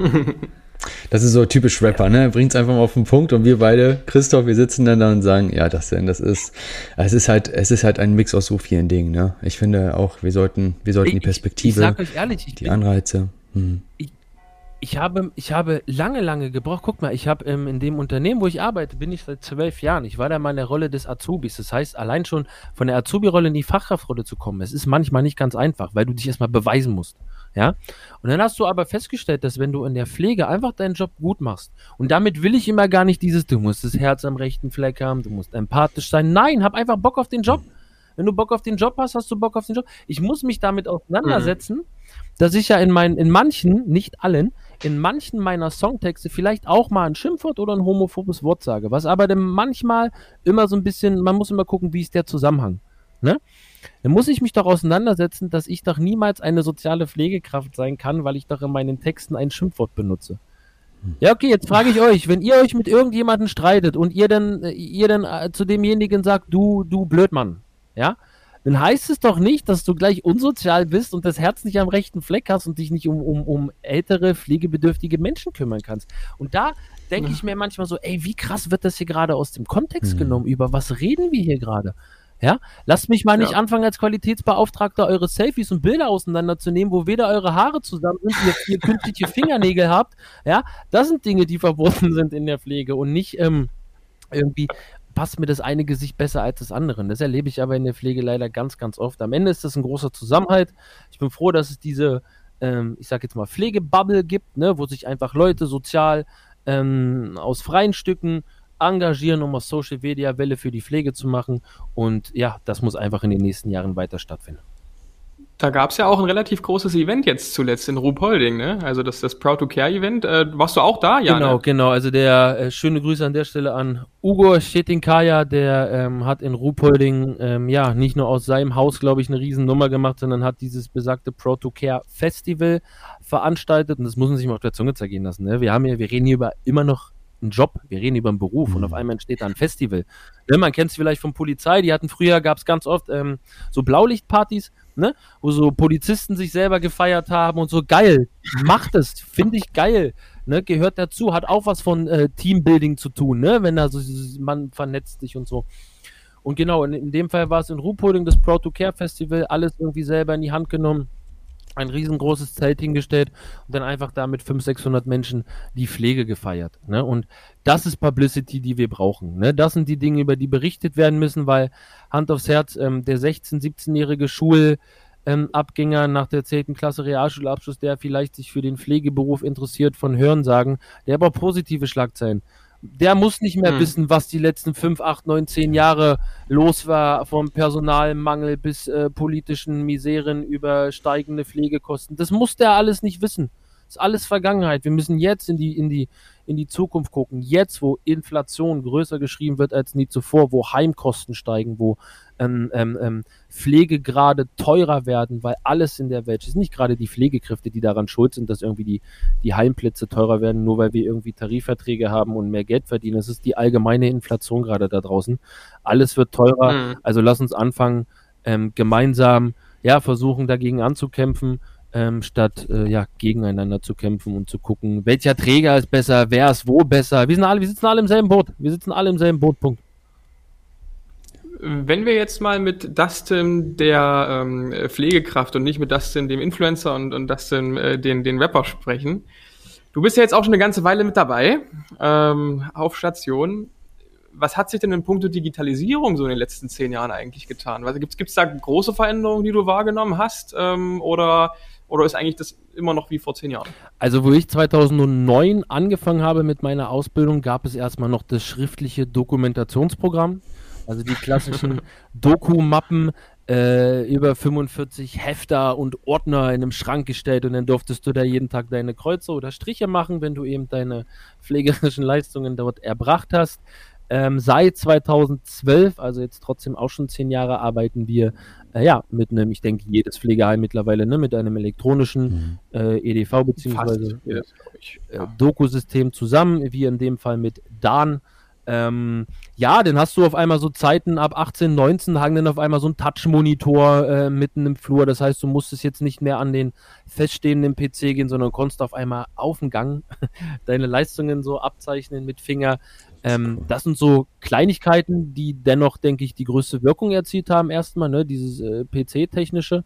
[laughs] Das ist so typisch Rapper, ne? Bringt's einfach mal auf den Punkt und wir beide, Christoph, wir sitzen dann da und sagen, ja, das denn, das ist, es ist halt, es ist halt ein Mix aus so vielen Dingen, ne? Ich finde auch, wir sollten, wir sollten die Perspektive, ich, ich sag euch ehrlich, die bin, Anreize. Hm. Ich, ich habe, ich habe lange, lange gebraucht. Guck mal, ich habe ähm, in dem Unternehmen, wo ich arbeite, bin ich seit zwölf Jahren. Ich war da mal in der Rolle des Azubis. Das heißt, allein schon von der Azubi-Rolle in die Fachkraftrolle zu kommen, es ist manchmal nicht ganz einfach, weil du dich erstmal beweisen musst. Ja. Und dann hast du aber festgestellt, dass wenn du in der Pflege einfach deinen Job gut machst, und damit will ich immer gar nicht dieses, du musst das Herz am rechten Fleck haben, du musst empathisch sein. Nein, hab einfach Bock auf den Job. Wenn du Bock auf den Job hast, hast du Bock auf den Job. Ich muss mich damit auseinandersetzen, mhm. dass ich ja in meinen, in manchen, nicht allen, in manchen meiner Songtexte vielleicht auch mal ein Schimpfwort oder ein homophobes Wort sage. Was aber dann manchmal immer so ein bisschen, man muss immer gucken, wie ist der Zusammenhang. Ne? Dann muss ich mich doch auseinandersetzen, dass ich doch niemals eine soziale Pflegekraft sein kann, weil ich doch in meinen Texten ein Schimpfwort benutze. Ja, okay, jetzt frage ich euch, wenn ihr euch mit irgendjemandem streitet und ihr dann, äh, ihr dann äh, zu demjenigen sagt, du, du Blödmann, ja, dann heißt es doch nicht, dass du gleich unsozial bist und das Herz nicht am rechten Fleck hast und dich nicht um, um, um ältere, pflegebedürftige Menschen kümmern kannst. Und da denke ich mir manchmal so, ey, wie krass wird das hier gerade aus dem Kontext mhm. genommen? Über was reden wir hier gerade? Ja, lasst mich mal nicht ja. anfangen, als Qualitätsbeauftragter eure Selfies und Bilder auseinanderzunehmen, wo weder eure Haare zusammen sind, ihr, ihr künstliche Fingernägel habt. Ja, das sind Dinge, die verboten sind in der Pflege und nicht ähm, irgendwie passt mir das eine Gesicht besser als das andere. Das erlebe ich aber in der Pflege leider ganz, ganz oft. Am Ende ist das ein großer Zusammenhalt. Ich bin froh, dass es diese, ähm, ich sag jetzt mal, Pflegebubble gibt, ne, wo sich einfach Leute sozial ähm, aus freien Stücken engagieren, um aus Social Media Welle für die Pflege zu machen. Und ja, das muss einfach in den nächsten Jahren weiter stattfinden. Da gab es ja auch ein relativ großes Event jetzt zuletzt in Ruhpolding, ne? Also das, das Proud to Care Event. Äh, warst du auch da, ja? Genau, genau. Also der äh, schöne Grüße an der Stelle an Ugo Stetinkaya, der ähm, hat in Ruhpolding ähm, ja nicht nur aus seinem Haus, glaube ich, eine Riesennummer gemacht, sondern hat dieses besagte Proud to Care Festival veranstaltet. Und das muss man sich mal auf der Zunge zergehen lassen. Ne? Wir haben hier, wir reden hier über immer noch einen Job, wir reden über einen Beruf mhm. und auf mhm. einmal entsteht da ein Festival. Ne, man kennt es vielleicht von Polizei, die hatten früher, gab es ganz oft ähm, so Blaulichtpartys, ne, wo so Polizisten sich selber gefeiert haben und so geil, macht es, finde ich geil. Ne, gehört dazu, hat auch was von äh, Teambuilding zu tun, ne, wenn da so man vernetzt sich und so. Und genau, in, in dem Fall war es in Ruhpolding das Proud to Care Festival, alles irgendwie selber in die Hand genommen ein riesengroßes Zelt hingestellt und dann einfach da mit 500, 600 Menschen die Pflege gefeiert. Ne? Und das ist Publicity, die wir brauchen. Ne? Das sind die Dinge, über die berichtet werden müssen, weil Hand aufs Herz, ähm, der 16-, 17-jährige Schulabgänger ähm, nach der 10. Klasse Realschulabschluss, der vielleicht sich für den Pflegeberuf interessiert, von Hören sagen, der aber positive Schlagzeilen der muss nicht mehr hm. wissen, was die letzten fünf, acht, neun, zehn Jahre los war, vom Personalmangel bis äh, politischen Miseren über steigende Pflegekosten. Das muss der alles nicht wissen. Das ist alles Vergangenheit. Wir müssen jetzt in die, in die, in die Zukunft gucken. Jetzt, wo Inflation größer geschrieben wird als nie zuvor, wo Heimkosten steigen, wo ähm, ähm, ähm, Pflegegrade teurer werden, weil alles in der Welt, es sind nicht gerade die Pflegekräfte, die daran schuld sind, dass irgendwie die, die Heimplätze teurer werden, nur weil wir irgendwie Tarifverträge haben und mehr Geld verdienen. Es ist die allgemeine Inflation gerade da draußen. Alles wird teurer. Mhm. Also lass uns anfangen, ähm, gemeinsam ja, versuchen dagegen anzukämpfen ähm, statt äh, ja, gegeneinander zu kämpfen und zu gucken, welcher Träger ist besser, wer ist wo besser. Wir, sind alle, wir sitzen alle im selben Boot. Wir sitzen alle im selben Boot, Punkt. Wenn wir jetzt mal mit Dustin, der ähm, Pflegekraft und nicht mit Dustin, dem Influencer und, und Dustin, äh, den, den Rapper sprechen. Du bist ja jetzt auch schon eine ganze Weile mit dabei ähm, auf Station. Was hat sich denn in puncto Digitalisierung so in den letzten zehn Jahren eigentlich getan? Gibt es da große Veränderungen, die du wahrgenommen hast? Ähm, oder oder ist eigentlich das immer noch wie vor zehn Jahren? Also, wo ich 2009 angefangen habe mit meiner Ausbildung, gab es erstmal noch das schriftliche Dokumentationsprogramm. Also die klassischen [laughs] Doku-Mappen, äh, über 45 Hefter und Ordner in einem Schrank gestellt und dann durftest du da jeden Tag deine Kreuze oder Striche machen, wenn du eben deine pflegerischen Leistungen dort erbracht hast. Ähm, seit 2012, also jetzt trotzdem auch schon zehn Jahre, arbeiten wir ja mit einem, ich denke, jedes Pflegeheim mittlerweile, ne, mit einem elektronischen mhm. äh, EDV bzw. Äh, ja. Doku-System zusammen, wie in dem Fall mit DAN. Ähm, ja, dann hast du auf einmal so Zeiten ab 18, 19 hangen dann auf einmal so ein Touch-Monitor äh, mitten im Flur. Das heißt, du musstest jetzt nicht mehr an den feststehenden PC gehen, sondern konntest auf einmal auf dem Gang [laughs] deine Leistungen so abzeichnen mit Finger. Ähm, das sind so Kleinigkeiten, die dennoch, denke ich, die größte Wirkung erzielt haben, erstmal, ne, dieses äh, PC-technische.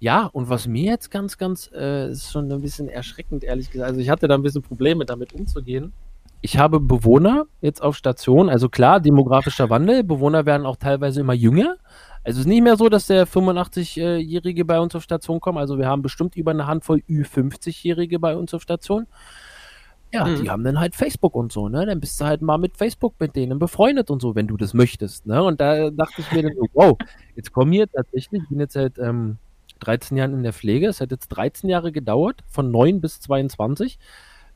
Ja, und was mir jetzt ganz, ganz, äh, ist schon ein bisschen erschreckend, ehrlich gesagt. Also ich hatte da ein bisschen Probleme damit umzugehen. Ich habe Bewohner jetzt auf Station, also klar, demografischer Wandel, Bewohner werden auch teilweise immer jünger. Also es ist nicht mehr so, dass der 85-Jährige bei uns auf Station kommt. Also wir haben bestimmt über eine Handvoll Ü50-Jährige bei uns auf Station. Ja, mhm. die haben dann halt Facebook und so, ne? Dann bist du halt mal mit Facebook mit denen befreundet und so, wenn du das möchtest, ne? Und da dachte ich mir dann so, [laughs] wow, jetzt kommen hier tatsächlich, ich bin jetzt seit ähm, 13 Jahren in der Pflege, es hat jetzt 13 Jahre gedauert, von 9 bis 22,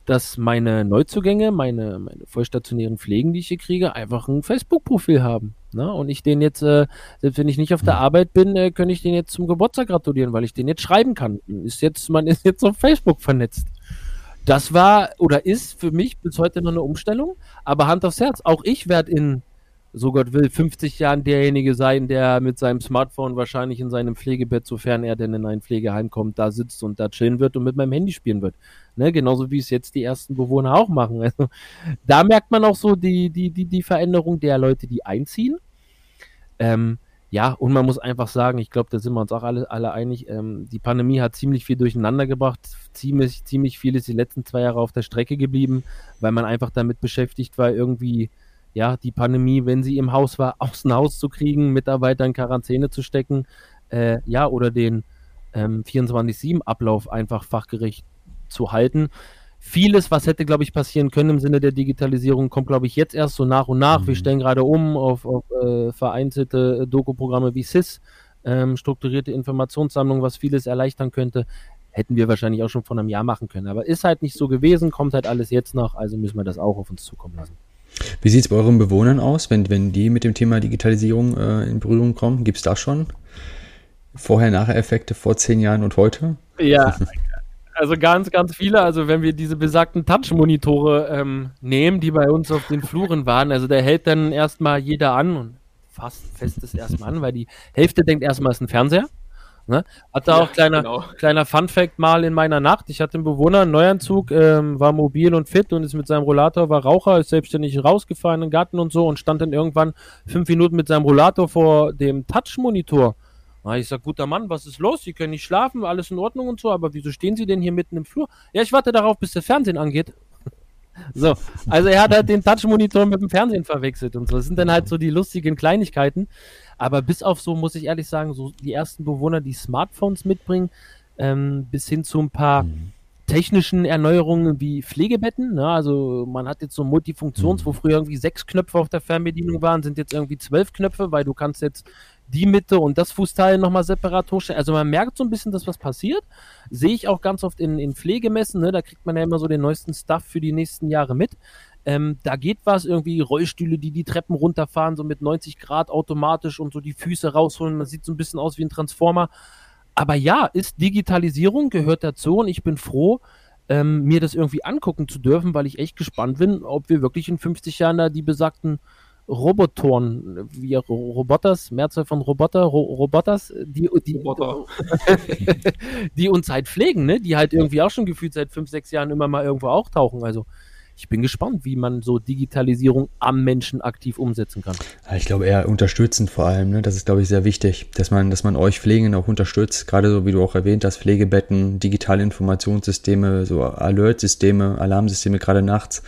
dass meine Neuzugänge, meine, meine vollstationären Pflegen, die ich hier kriege, einfach ein Facebook-Profil haben. Ne? Und ich den jetzt, äh, selbst wenn ich nicht auf der Arbeit bin, äh, kann ich den jetzt zum Geburtstag gratulieren, weil ich den jetzt schreiben kann. Ist jetzt, man ist jetzt auf Facebook vernetzt. Das war oder ist für mich bis heute noch eine Umstellung. Aber Hand aufs Herz, auch ich werde in, so Gott will, 50 Jahren derjenige sein, der mit seinem Smartphone wahrscheinlich in seinem Pflegebett, sofern er denn in ein Pflegeheim kommt, da sitzt und da chillen wird und mit meinem Handy spielen wird. Ne? Genauso wie es jetzt die ersten Bewohner auch machen. [laughs] Also, da merkt man auch so die, die, die, die Veränderung der Leute, die einziehen. Ähm, ja, und man muss einfach sagen, ich glaube, da sind wir uns auch alle, alle einig, ähm, die Pandemie hat ziemlich viel durcheinander gebracht, ziemlich, ziemlich viel ist die letzten zwei Jahre auf der Strecke geblieben, weil man einfach damit beschäftigt war, irgendwie, ja, die Pandemie, wenn sie im Haus war, [laughs] aus dem Haus zu kriegen, Mitarbeiter in Quarantäne zu stecken, äh, ja, oder den ähm, 24-7-Ablauf einfach fachgerecht zu halten vieles, was hätte, glaube ich, passieren können im Sinne der Digitalisierung, kommt, glaube ich, jetzt erst so nach und nach. Mhm. Wir stellen gerade um auf, auf äh, vereinzelte äh, Doku-Programme wie SIS, ähm, strukturierte Informationssammlung, was vieles erleichtern könnte. Hätten wir wahrscheinlich auch schon vor einem Jahr machen können. Aber ist halt nicht so gewesen, kommt halt alles jetzt noch, also müssen wir das auch auf uns zukommen lassen. Wie sieht es bei euren Bewohnern aus, wenn, wenn die mit dem Thema Digitalisierung äh, in Berührung kommen? Gibt es da schon Vorher-Nachher-Effekte vor zehn Jahren und heute? Ja, [laughs] Also ganz, ganz viele. Also wenn wir diese besagten Touch-Monitore ähm, nehmen, die bei uns auf den Fluren waren, also der hält dann erstmal jeder an und fast fest es erstmal an, weil die Hälfte denkt erstmal, es ist ein Fernseher. Ne? Hatte ja, auch kleiner, genau. kleiner Fun-Fact mal in meiner Nacht. Ich hatte einen Bewohner, einen Neuanzug, ähm, war mobil und fit und ist mit seinem Rollator, war Raucher, ist selbstständig rausgefahren in den Garten und so und stand dann irgendwann fünf Minuten mit seinem Rollator vor dem Touch-Monitor Ich sag, guter Mann, was ist los? Sie können nicht schlafen, alles in Ordnung und so, aber wieso stehen Sie denn hier mitten im Flur? Ja, ich warte darauf, bis der Fernsehen angeht. [laughs] so, also er hat halt den Touch-Monitor mit dem Fernsehen verwechselt und so. Das sind dann halt so die lustigen Kleinigkeiten. Aber bis auf so, muss ich ehrlich sagen, so die ersten Bewohner, die Smartphones mitbringen, ähm, bis hin zu ein paar, technischen Erneuerungen wie Pflegebetten. Ne? Also man hat jetzt so Multifunktions, wo mhm. früher irgendwie sechs Knöpfe auf der Fernbedienung waren, sind jetzt irgendwie zwölf Knöpfe, weil du kannst jetzt die Mitte und das Fußteil nochmal separat hochstellen. Also man merkt so ein bisschen, dass was passiert. Sehe ich auch ganz oft in, in Pflegemessen, ne? da kriegt man ja immer so den neuesten Stuff für die nächsten Jahre mit. Ähm, da geht was, irgendwie Rollstühle, die die Treppen runterfahren, so mit 90 Grad automatisch und so die Füße rausholen. Man sieht so ein bisschen aus wie ein Transformer. Aber ja, ist Digitalisierung, gehört dazu und ich bin froh, ähm, mir das irgendwie angucken zu dürfen, weil ich echt gespannt bin, ob wir wirklich in 50 Jahren da die besagten Robotoren, wie Roboters, Mehrzahl von Roboter, Ro Roboters, die, die, Roboter. [laughs] die uns halt pflegen, ne? die halt irgendwie auch schon gefühlt seit fünf, sechs Jahren immer mal irgendwo auch tauchen. Also ich bin gespannt, wie man so Digitalisierung am Menschen aktiv umsetzen kann. Ich glaube eher unterstützend vor allem. Ne? Das ist, glaube ich, sehr wichtig, dass man, dass man euch Pflegenden auch unterstützt. Gerade so, wie du auch erwähnt hast, Pflegebetten, digitale Informationssysteme, so Alert-Systeme, Alarmsysteme, gerade nachts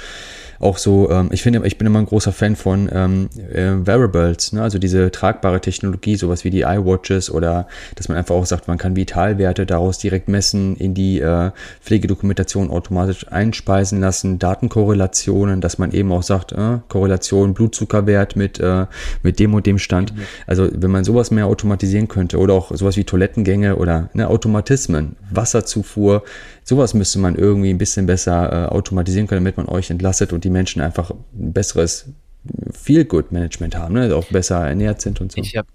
auch so, ähm, ich finde, ich bin immer ein großer Fan von ähm, äh, Wearables, ne? also diese tragbare Technologie, sowas wie die iWatches oder dass man einfach auch sagt, man kann Vitalwerte daraus direkt messen, in die äh, Pflegedokumentation automatisch einspeisen lassen, Datenkorrelationen, dass man eben auch sagt, äh, Korrelation Blutzuckerwert mit, äh, mit dem und dem Stand. Mhm. Also wenn man sowas mehr automatisieren könnte oder auch sowas wie Toilettengänge oder ne, Automatismen, Wasserzufuhr, Sowas müsste man irgendwie ein bisschen besser äh, automatisieren können, damit man euch entlastet und die Menschen einfach ein besseres Feel-Good-Management haben, ne? Also auch besser ernährt sind und so. Ich habe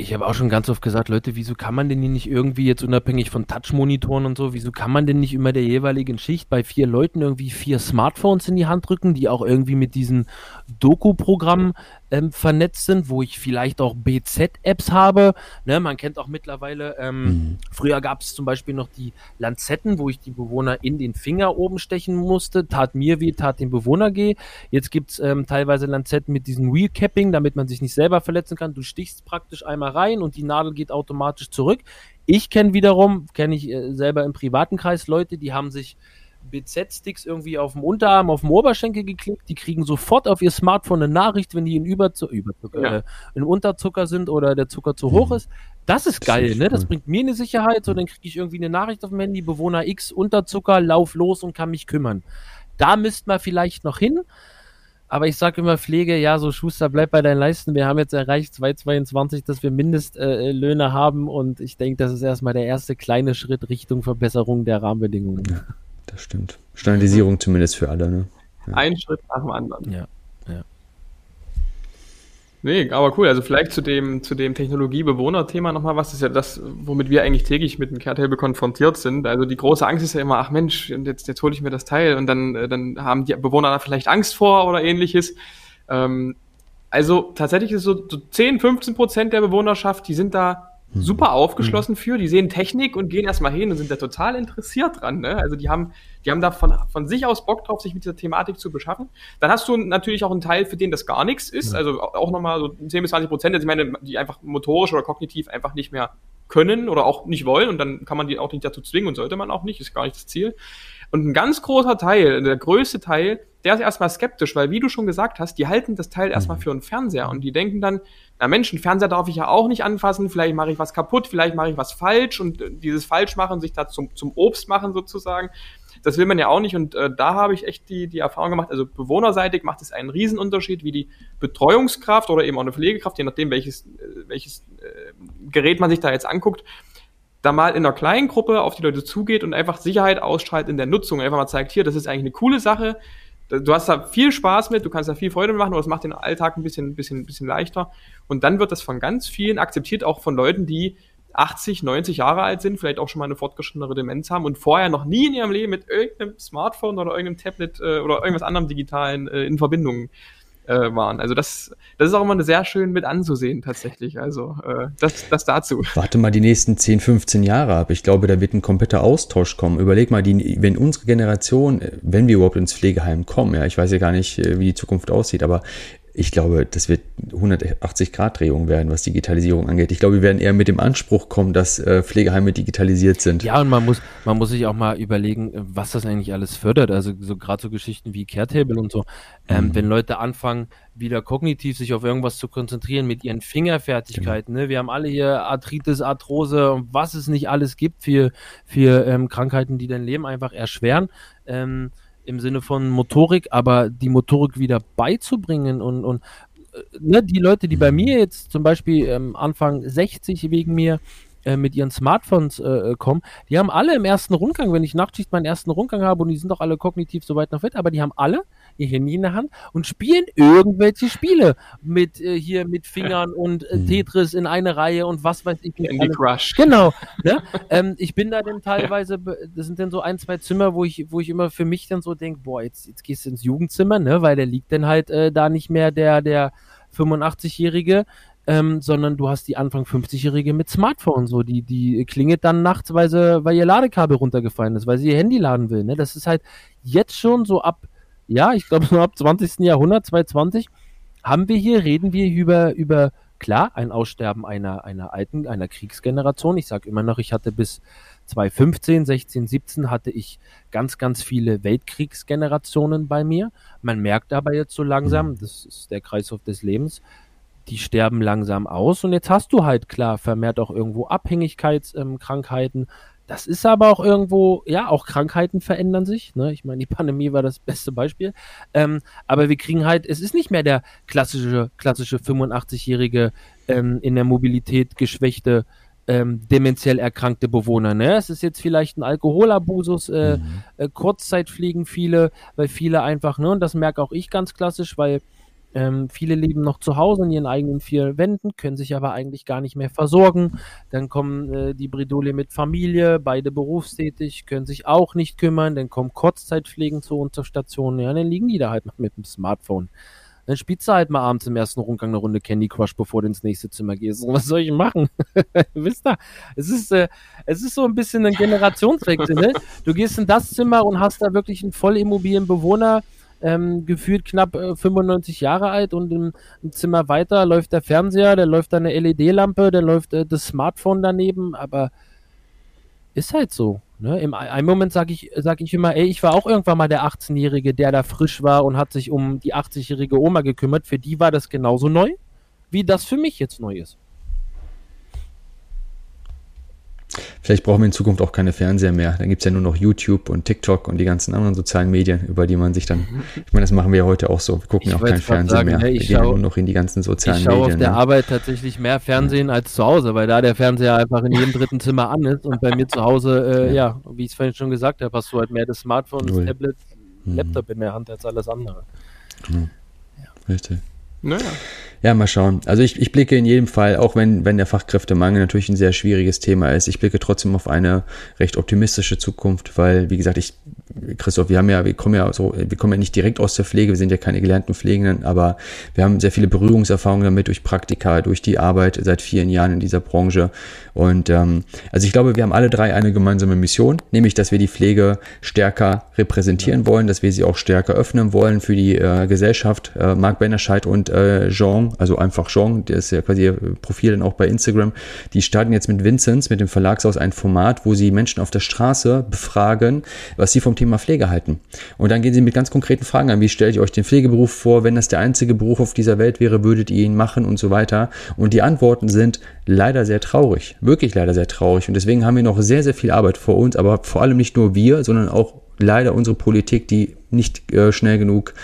ich habe auch schon ganz oft gesagt, Leute, wieso kann man denn nicht irgendwie jetzt unabhängig von Touch-Monitoren und so, wieso kann man denn nicht immer der jeweiligen Schicht bei vier Leuten irgendwie vier Smartphones in die Hand drücken, die auch irgendwie mit diesen Doku-Programmen ähm, vernetzt sind, wo ich vielleicht auch BZ-Apps habe. Ne, man kennt auch mittlerweile, ähm, mhm. früher gab es zum Beispiel noch die Lanzetten, wo ich die Bewohner in den Finger oben stechen musste. Tat mir weh, tat dem Bewohner weh. Jetzt gibt es ähm, teilweise Lanzetten mit diesem Wheel-Capping, damit man sich nicht selber verletzen kann. Du stichst praktisch einmal rein und die Nadel geht automatisch zurück. Ich kenne wiederum, kenne ich äh, selber im privaten Kreis Leute, die haben sich BZ-Sticks irgendwie auf dem Unterarm, auf dem Oberschenkel geklickt. Die kriegen sofort auf ihr Smartphone eine Nachricht, wenn die in Überzu Überzucker, ja. äh, in Unterzucker sind oder der Zucker zu hoch mhm. ist. Das ist geil, das ist ne? Das bringt mir eine Sicherheit. So, dann kriege ich irgendwie eine Nachricht auf dem Handy, Bewohner X, Unterzucker, lauf los und kann mich kümmern. Da müsste man vielleicht noch hin. Aber ich sage immer Pflege, ja, so Schuster, bleib bei deinen Leisten. Wir haben jetzt erreicht 2022, dass wir Mindestlöhne äh, haben und ich denke, das ist erstmal der erste kleine Schritt Richtung Verbesserung der Rahmenbedingungen. Ja das stimmt. Standardisierung mhm. zumindest für alle, ne? Ja. Ein Schritt nach dem anderen. Ja, ja. Nee, aber cool. Also vielleicht zu dem, zu dem Technologie-Bewohner-Thema nochmal was. Das ist ja das, womit wir eigentlich täglich mit dem Care-Table konfrontiert sind. Also die große Angst ist ja immer, ach Mensch, jetzt, jetzt hole ich mir das Teil und dann, äh, dann haben die Bewohner da vielleicht Angst vor oder ähnliches. Ähm, also tatsächlich ist es so, so 10, 15 Prozent der Bewohnerschaft, die sind da. Super aufgeschlossen mhm. für. Die sehen Technik und gehen erstmal hin und sind da total interessiert dran. Ne? Also die haben, die haben da von, von sich aus Bock drauf, sich mit dieser Thematik zu beschaffen. Dann hast du natürlich auch einen Teil, für den das gar nichts ist. Also auch nochmal so 10 bis 20 Prozent, also ich meine, die einfach motorisch oder kognitiv einfach nicht mehr können oder auch nicht wollen. Und dann kann man die auch nicht dazu zwingen und sollte man auch nicht, ist gar nicht das Ziel. Und ein ganz großer Teil, der größte Teil, der ist erstmal skeptisch, weil wie du schon gesagt hast, die halten das Teil erstmal mhm. für einen Fernseher und die denken dann, na Mensch, einen Fernseher darf ich ja auch nicht anfassen, vielleicht mache ich was kaputt, vielleicht mache ich was falsch und äh, dieses Falschmachen, sich da zum, zum Obst machen sozusagen, das will man ja auch nicht und äh, da habe ich echt die, die Erfahrung gemacht, also bewohnerseitig macht es einen Riesenunterschied, wie die Betreuungskraft oder eben auch eine Pflegekraft, je nachdem welches, äh, welches äh, Gerät man sich da jetzt anguckt, da mal in einer kleinen Gruppe auf die Leute zugeht und einfach Sicherheit ausstrahlt in der Nutzung, einfach mal zeigt, hier, das ist eigentlich eine coole Sache, du hast da viel Spaß mit, du kannst da viel Freude machen, aber es macht den Alltag ein bisschen, bisschen, bisschen leichter. Und dann wird das von ganz vielen akzeptiert, auch von Leuten, die 80, 90 Jahre alt sind, vielleicht auch schon mal eine fortgeschrittene Demenz haben und vorher noch nie in ihrem Leben mit irgendeinem Smartphone oder irgendeinem Tablet äh, oder irgendwas anderem digitalen äh, in Verbindung äh, waren. Also das, das ist auch immer sehr schön mit anzusehen tatsächlich. Also äh, das, das dazu. Warte mal die nächsten 10, 15 Jahre ab. Ich glaube, da wird ein kompletter Austausch kommen. Überleg mal, die, wenn unsere Generation, wenn wir überhaupt ins Pflegeheim kommen, ja, ich weiß ja gar nicht, äh, wie die Zukunft aussieht, aber ich glaube, das wird 180 Grad Drehung werden, was Digitalisierung angeht. Ich glaube, wir werden eher mit dem Anspruch kommen, dass äh, Pflegeheime digitalisiert sind. Ja, und man muss, man muss sich auch mal überlegen, was das eigentlich alles fördert. Also so gerade so Geschichten wie Caretable und so. Ähm, mhm. Wenn Leute anfangen, wieder kognitiv sich auf irgendwas zu konzentrieren mit ihren Fingerfertigkeiten. Genau. Ne? Wir haben alle hier Arthritis, Arthrose und was es nicht alles gibt für, für ähm, Krankheiten, die dein Leben einfach erschweren. Ähm, im Sinne von Motorik, aber die Motorik wieder beizubringen und, und äh, ne, die Leute, die bei mir jetzt zum Beispiel ähm, Anfang 60 wegen mir äh, mit ihren Smartphones äh, kommen, die haben alle im ersten Rundgang, wenn ich Nachtschicht meinen ersten Rundgang habe und die sind doch alle kognitiv soweit noch fit, aber die haben alle ihr Handy in der Hand und spielen irgendwelche Spiele mit äh, hier mit Fingern und äh, mhm. Tetris in eine Reihe und was weiß ich. Candy Crush. Genau. Ne? [laughs] ähm, ich bin da dann teilweise, das sind dann so ein, zwei Zimmer, wo ich, wo ich immer für mich dann so denke, boah, jetzt, jetzt gehst du ins Jugendzimmer, ne, weil der liegt dann halt äh, da nicht mehr der, der 85-Jährige, ähm, sondern du hast die Anfang 50-Jährige mit Smartphone, so, die, die klingelt dann nachts, weil sie, weil ihr Ladekabel runtergefallen ist, weil sie ihr Handy laden will, ne? Das ist halt jetzt schon so ab, ja, ich glaube, [laughs] so ab 20. Jahrhundert, 2020, haben wir hier, reden wir über, über, klar, ein Aussterben einer, einer alten, einer Kriegsgeneration. Ich sage immer noch, ich hatte bis 2015, 16, 17 hatte ich ganz, ganz viele Weltkriegsgenerationen bei mir. Man merkt aber jetzt so langsam, das ist der Kreislauf des Lebens, die sterben langsam aus und jetzt hast du halt klar vermehrt auch irgendwo Abhängigkeitskrankheiten. Ähm, das ist aber auch irgendwo, ja, auch Krankheiten verändern sich. Ne? Ich meine, die Pandemie war das beste Beispiel. Ähm, aber wir kriegen halt, es ist nicht mehr der klassische, klassische 85-jährige ähm, in der Mobilität geschwächte ähm, dementiell erkrankte Bewohner. Ne? Es ist jetzt vielleicht ein Alkoholabusus, äh, mhm. äh, Kurzzeit fliegen viele, weil viele einfach, ne, und das merke auch ich ganz klassisch, weil ähm, viele leben noch zu Hause in ihren eigenen vier Wänden, können sich aber eigentlich gar nicht mehr versorgen. Dann kommen äh, die Bredouille mit Familie, beide berufstätig, können sich auch nicht kümmern. Dann kommen Kurzzeitpflegen zu uns Stationen. Ja, dann liegen die da halt noch mit dem Smartphone. Dann spielst du halt mal abends im ersten Rundgang eine Runde Candy Crush, bevor du ins nächste Zimmer gehst. Und was soll ich machen? [laughs] Wisst ihr? Es ist, äh, es ist so ein bisschen ein Generationswechsel. Ne? Du gehst in das Zimmer und hast da wirklich einen voll immobilen Bewohner, ähm, gefühlt knapp äh, 95 Jahre alt und im, im, Zimmer weiter läuft der Fernseher, da läuft eine LED-Lampe, da läuft äh, das Smartphone daneben, aber ist halt so. Ne? Im einen Moment sage ich, sag ich immer, ey, ich war auch irgendwann mal der 18-Jährige, der da frisch war und hat sich um die 80-jährige Oma gekümmert. Für die war das genauso neu, wie das für mich jetzt neu ist. Vielleicht brauchen wir in Zukunft auch keine Fernseher mehr. Dann gibt es ja nur noch YouTube und TikTok und die ganzen anderen sozialen Medien, über die man sich dann. Mhm. Ich meine, das machen wir ja heute auch so. Wir gucken ja auch keinen Fernseher sagen, mehr. Ne, wir schau, gehen nur noch in die ganzen sozialen Medien. Ich schaue auf der ne? Arbeit tatsächlich mehr Fernsehen ja. als zu Hause, weil da der Fernseher einfach in jedem dritten Zimmer an ist und bei mir zu Hause, äh, ja. ja. wie ich es vorhin schon gesagt habe, hast du halt mehr das Smartphone, das Tablet, mhm. Laptop in der Hand als alles andere. Genau. Ja. Richtig. Naja. Ja, mal schauen. Also ich, ich blicke in jedem Fall, auch wenn, wenn der Fachkräftemangel natürlich ein sehr schwieriges Thema ist, ich blicke trotzdem auf eine recht optimistische Zukunft, weil, wie gesagt, ich, Christoph, wir haben ja, wir kommen ja so, wir kommen ja nicht direkt aus der Pflege, wir sind ja keine gelernten Pflegenden, aber wir haben sehr viele Berührungserfahrungen damit durch Praktika, durch die Arbeit seit vielen Jahren in dieser Branche. Und ähm, also ich glaube, wir haben alle drei eine gemeinsame Mission, nämlich, dass wir die Pflege stärker repräsentieren wollen, dass wir sie auch stärker öffnen wollen für die äh, Gesellschaft. Äh, Marc Bennerscheid und äh, Jean also einfach Jean, der ist ja quasi ihr Profil dann auch bei Instagram, die starten jetzt mit Vinzenz, mit dem Verlagshaus ein Format, wo sie Menschen auf der Straße befragen, was sie vom Thema Pflege halten. Und dann gehen sie mit ganz konkreten Fragen an, wie stellt ihr euch den Pflegeberuf vor, wenn das der einzige Beruf auf dieser Welt wäre, würdet ihr ihn machen und so weiter. Und die Antworten sind leider sehr traurig, wirklich leider sehr traurig. Und deswegen haben wir noch sehr, sehr viel Arbeit vor uns, aber vor allem nicht nur wir, sondern auch leider unsere Politik, die nicht äh, schnell genug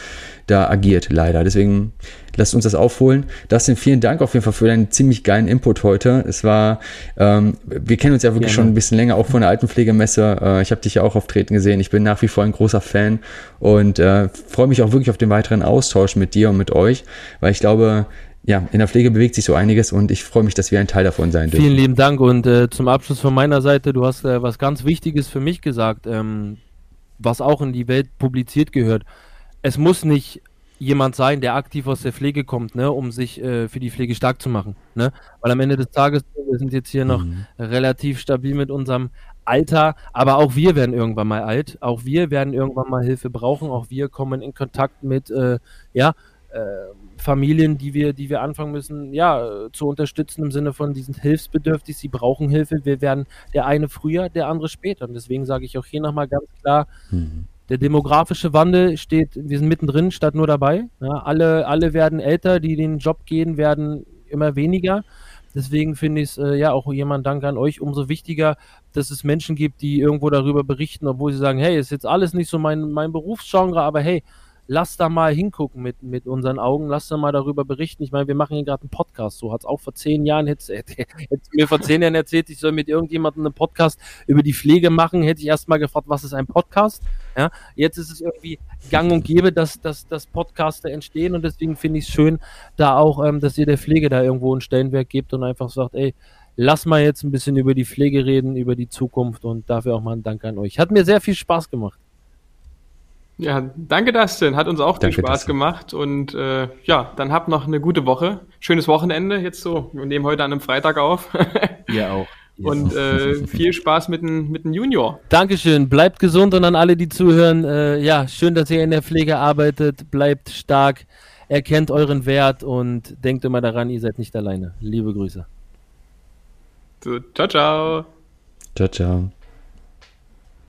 da agiert, leider. Deswegen lasst uns das aufholen. Dustin, vielen Dank auf jeden Fall für deinen ziemlich geilen Input heute. Es war, ähm, wir kennen uns ja wirklich ja, schon ein bisschen länger, auch von der Altenpflegemesse. Äh, ich habe dich ja auch auftreten gesehen. Ich bin nach wie vor ein großer Fan und äh, freue mich auch wirklich auf den weiteren Austausch mit dir und mit euch, weil ich glaube, ja, in der Pflege bewegt sich so einiges und ich freue mich, dass wir ein Teil davon sein dürfen. Vielen lieben Dank und äh, zum Abschluss von meiner Seite, du hast äh, was ganz Wichtiges für mich gesagt, ähm, was auch in die Welt publiziert gehört. Es muss nicht jemand sein, der aktiv aus der Pflege kommt, ne, um sich äh, für die Pflege stark zu machen. Ne? Weil am Ende des Tages, wir sind jetzt hier noch mhm. relativ stabil mit unserem Alter, aber auch wir werden irgendwann mal alt. Auch wir werden irgendwann mal Hilfe brauchen. Auch wir kommen in Kontakt mit, äh, ja, äh, Familien, die wir, die wir anfangen müssen, ja, zu unterstützen im Sinne von, die sind hilfsbedürftig, sie brauchen Hilfe. Wir werden der eine früher, der andere später. Und deswegen sage ich auch hier nochmal ganz klar, mhm. Der demografische Wandel steht, wir sind mittendrin statt nur dabei. Ja, alle, alle werden älter, die den Job gehen, werden immer weniger. Deswegen finde ich es äh, ja auch jemand Dank an euch umso wichtiger, dass es Menschen gibt, die irgendwo darüber berichten, obwohl sie sagen, hey, ist jetzt alles nicht so mein, mein Berufsgenre, aber hey, lass da mal hingucken mit, mit unseren Augen, lass da mal darüber berichten. Ich meine, wir machen hier gerade einen Podcast, so hat es auch vor zehn Jahren, [laughs] hätte mir vor zehn Jahren erzählt, ich soll mit irgendjemandem einen Podcast über die Pflege machen, hätte ich erstmal gefragt, was ist ein Podcast? Ja, jetzt ist es irgendwie gang und gäbe, dass, dass, dass Podcaster entstehen und deswegen finde ich es schön, da auch, ähm, dass ihr der Pflege da irgendwo einen Stellenwert gebt und einfach sagt, ey, lass mal jetzt ein bisschen über die Pflege reden, über die Zukunft und dafür auch mal ein Dank an euch. Hat mir sehr viel Spaß gemacht. Ja, danke Dustin, hat uns auch danke, viel Spaß Dustin. gemacht und äh, ja, dann habt noch eine gute Woche. Schönes Wochenende jetzt so. Wir nehmen heute an einem Freitag auf. [laughs] Ja auch. Und äh, viel Spaß mit dem, mit dem Junior. Dankeschön. Bleibt gesund und an alle, die zuhören. Äh, ja, schön, dass ihr in der Pflege arbeitet. Bleibt stark. Erkennt euren Wert und denkt immer daran, ihr seid nicht alleine. Liebe Grüße. So, ciao, ciao. Ciao, ciao.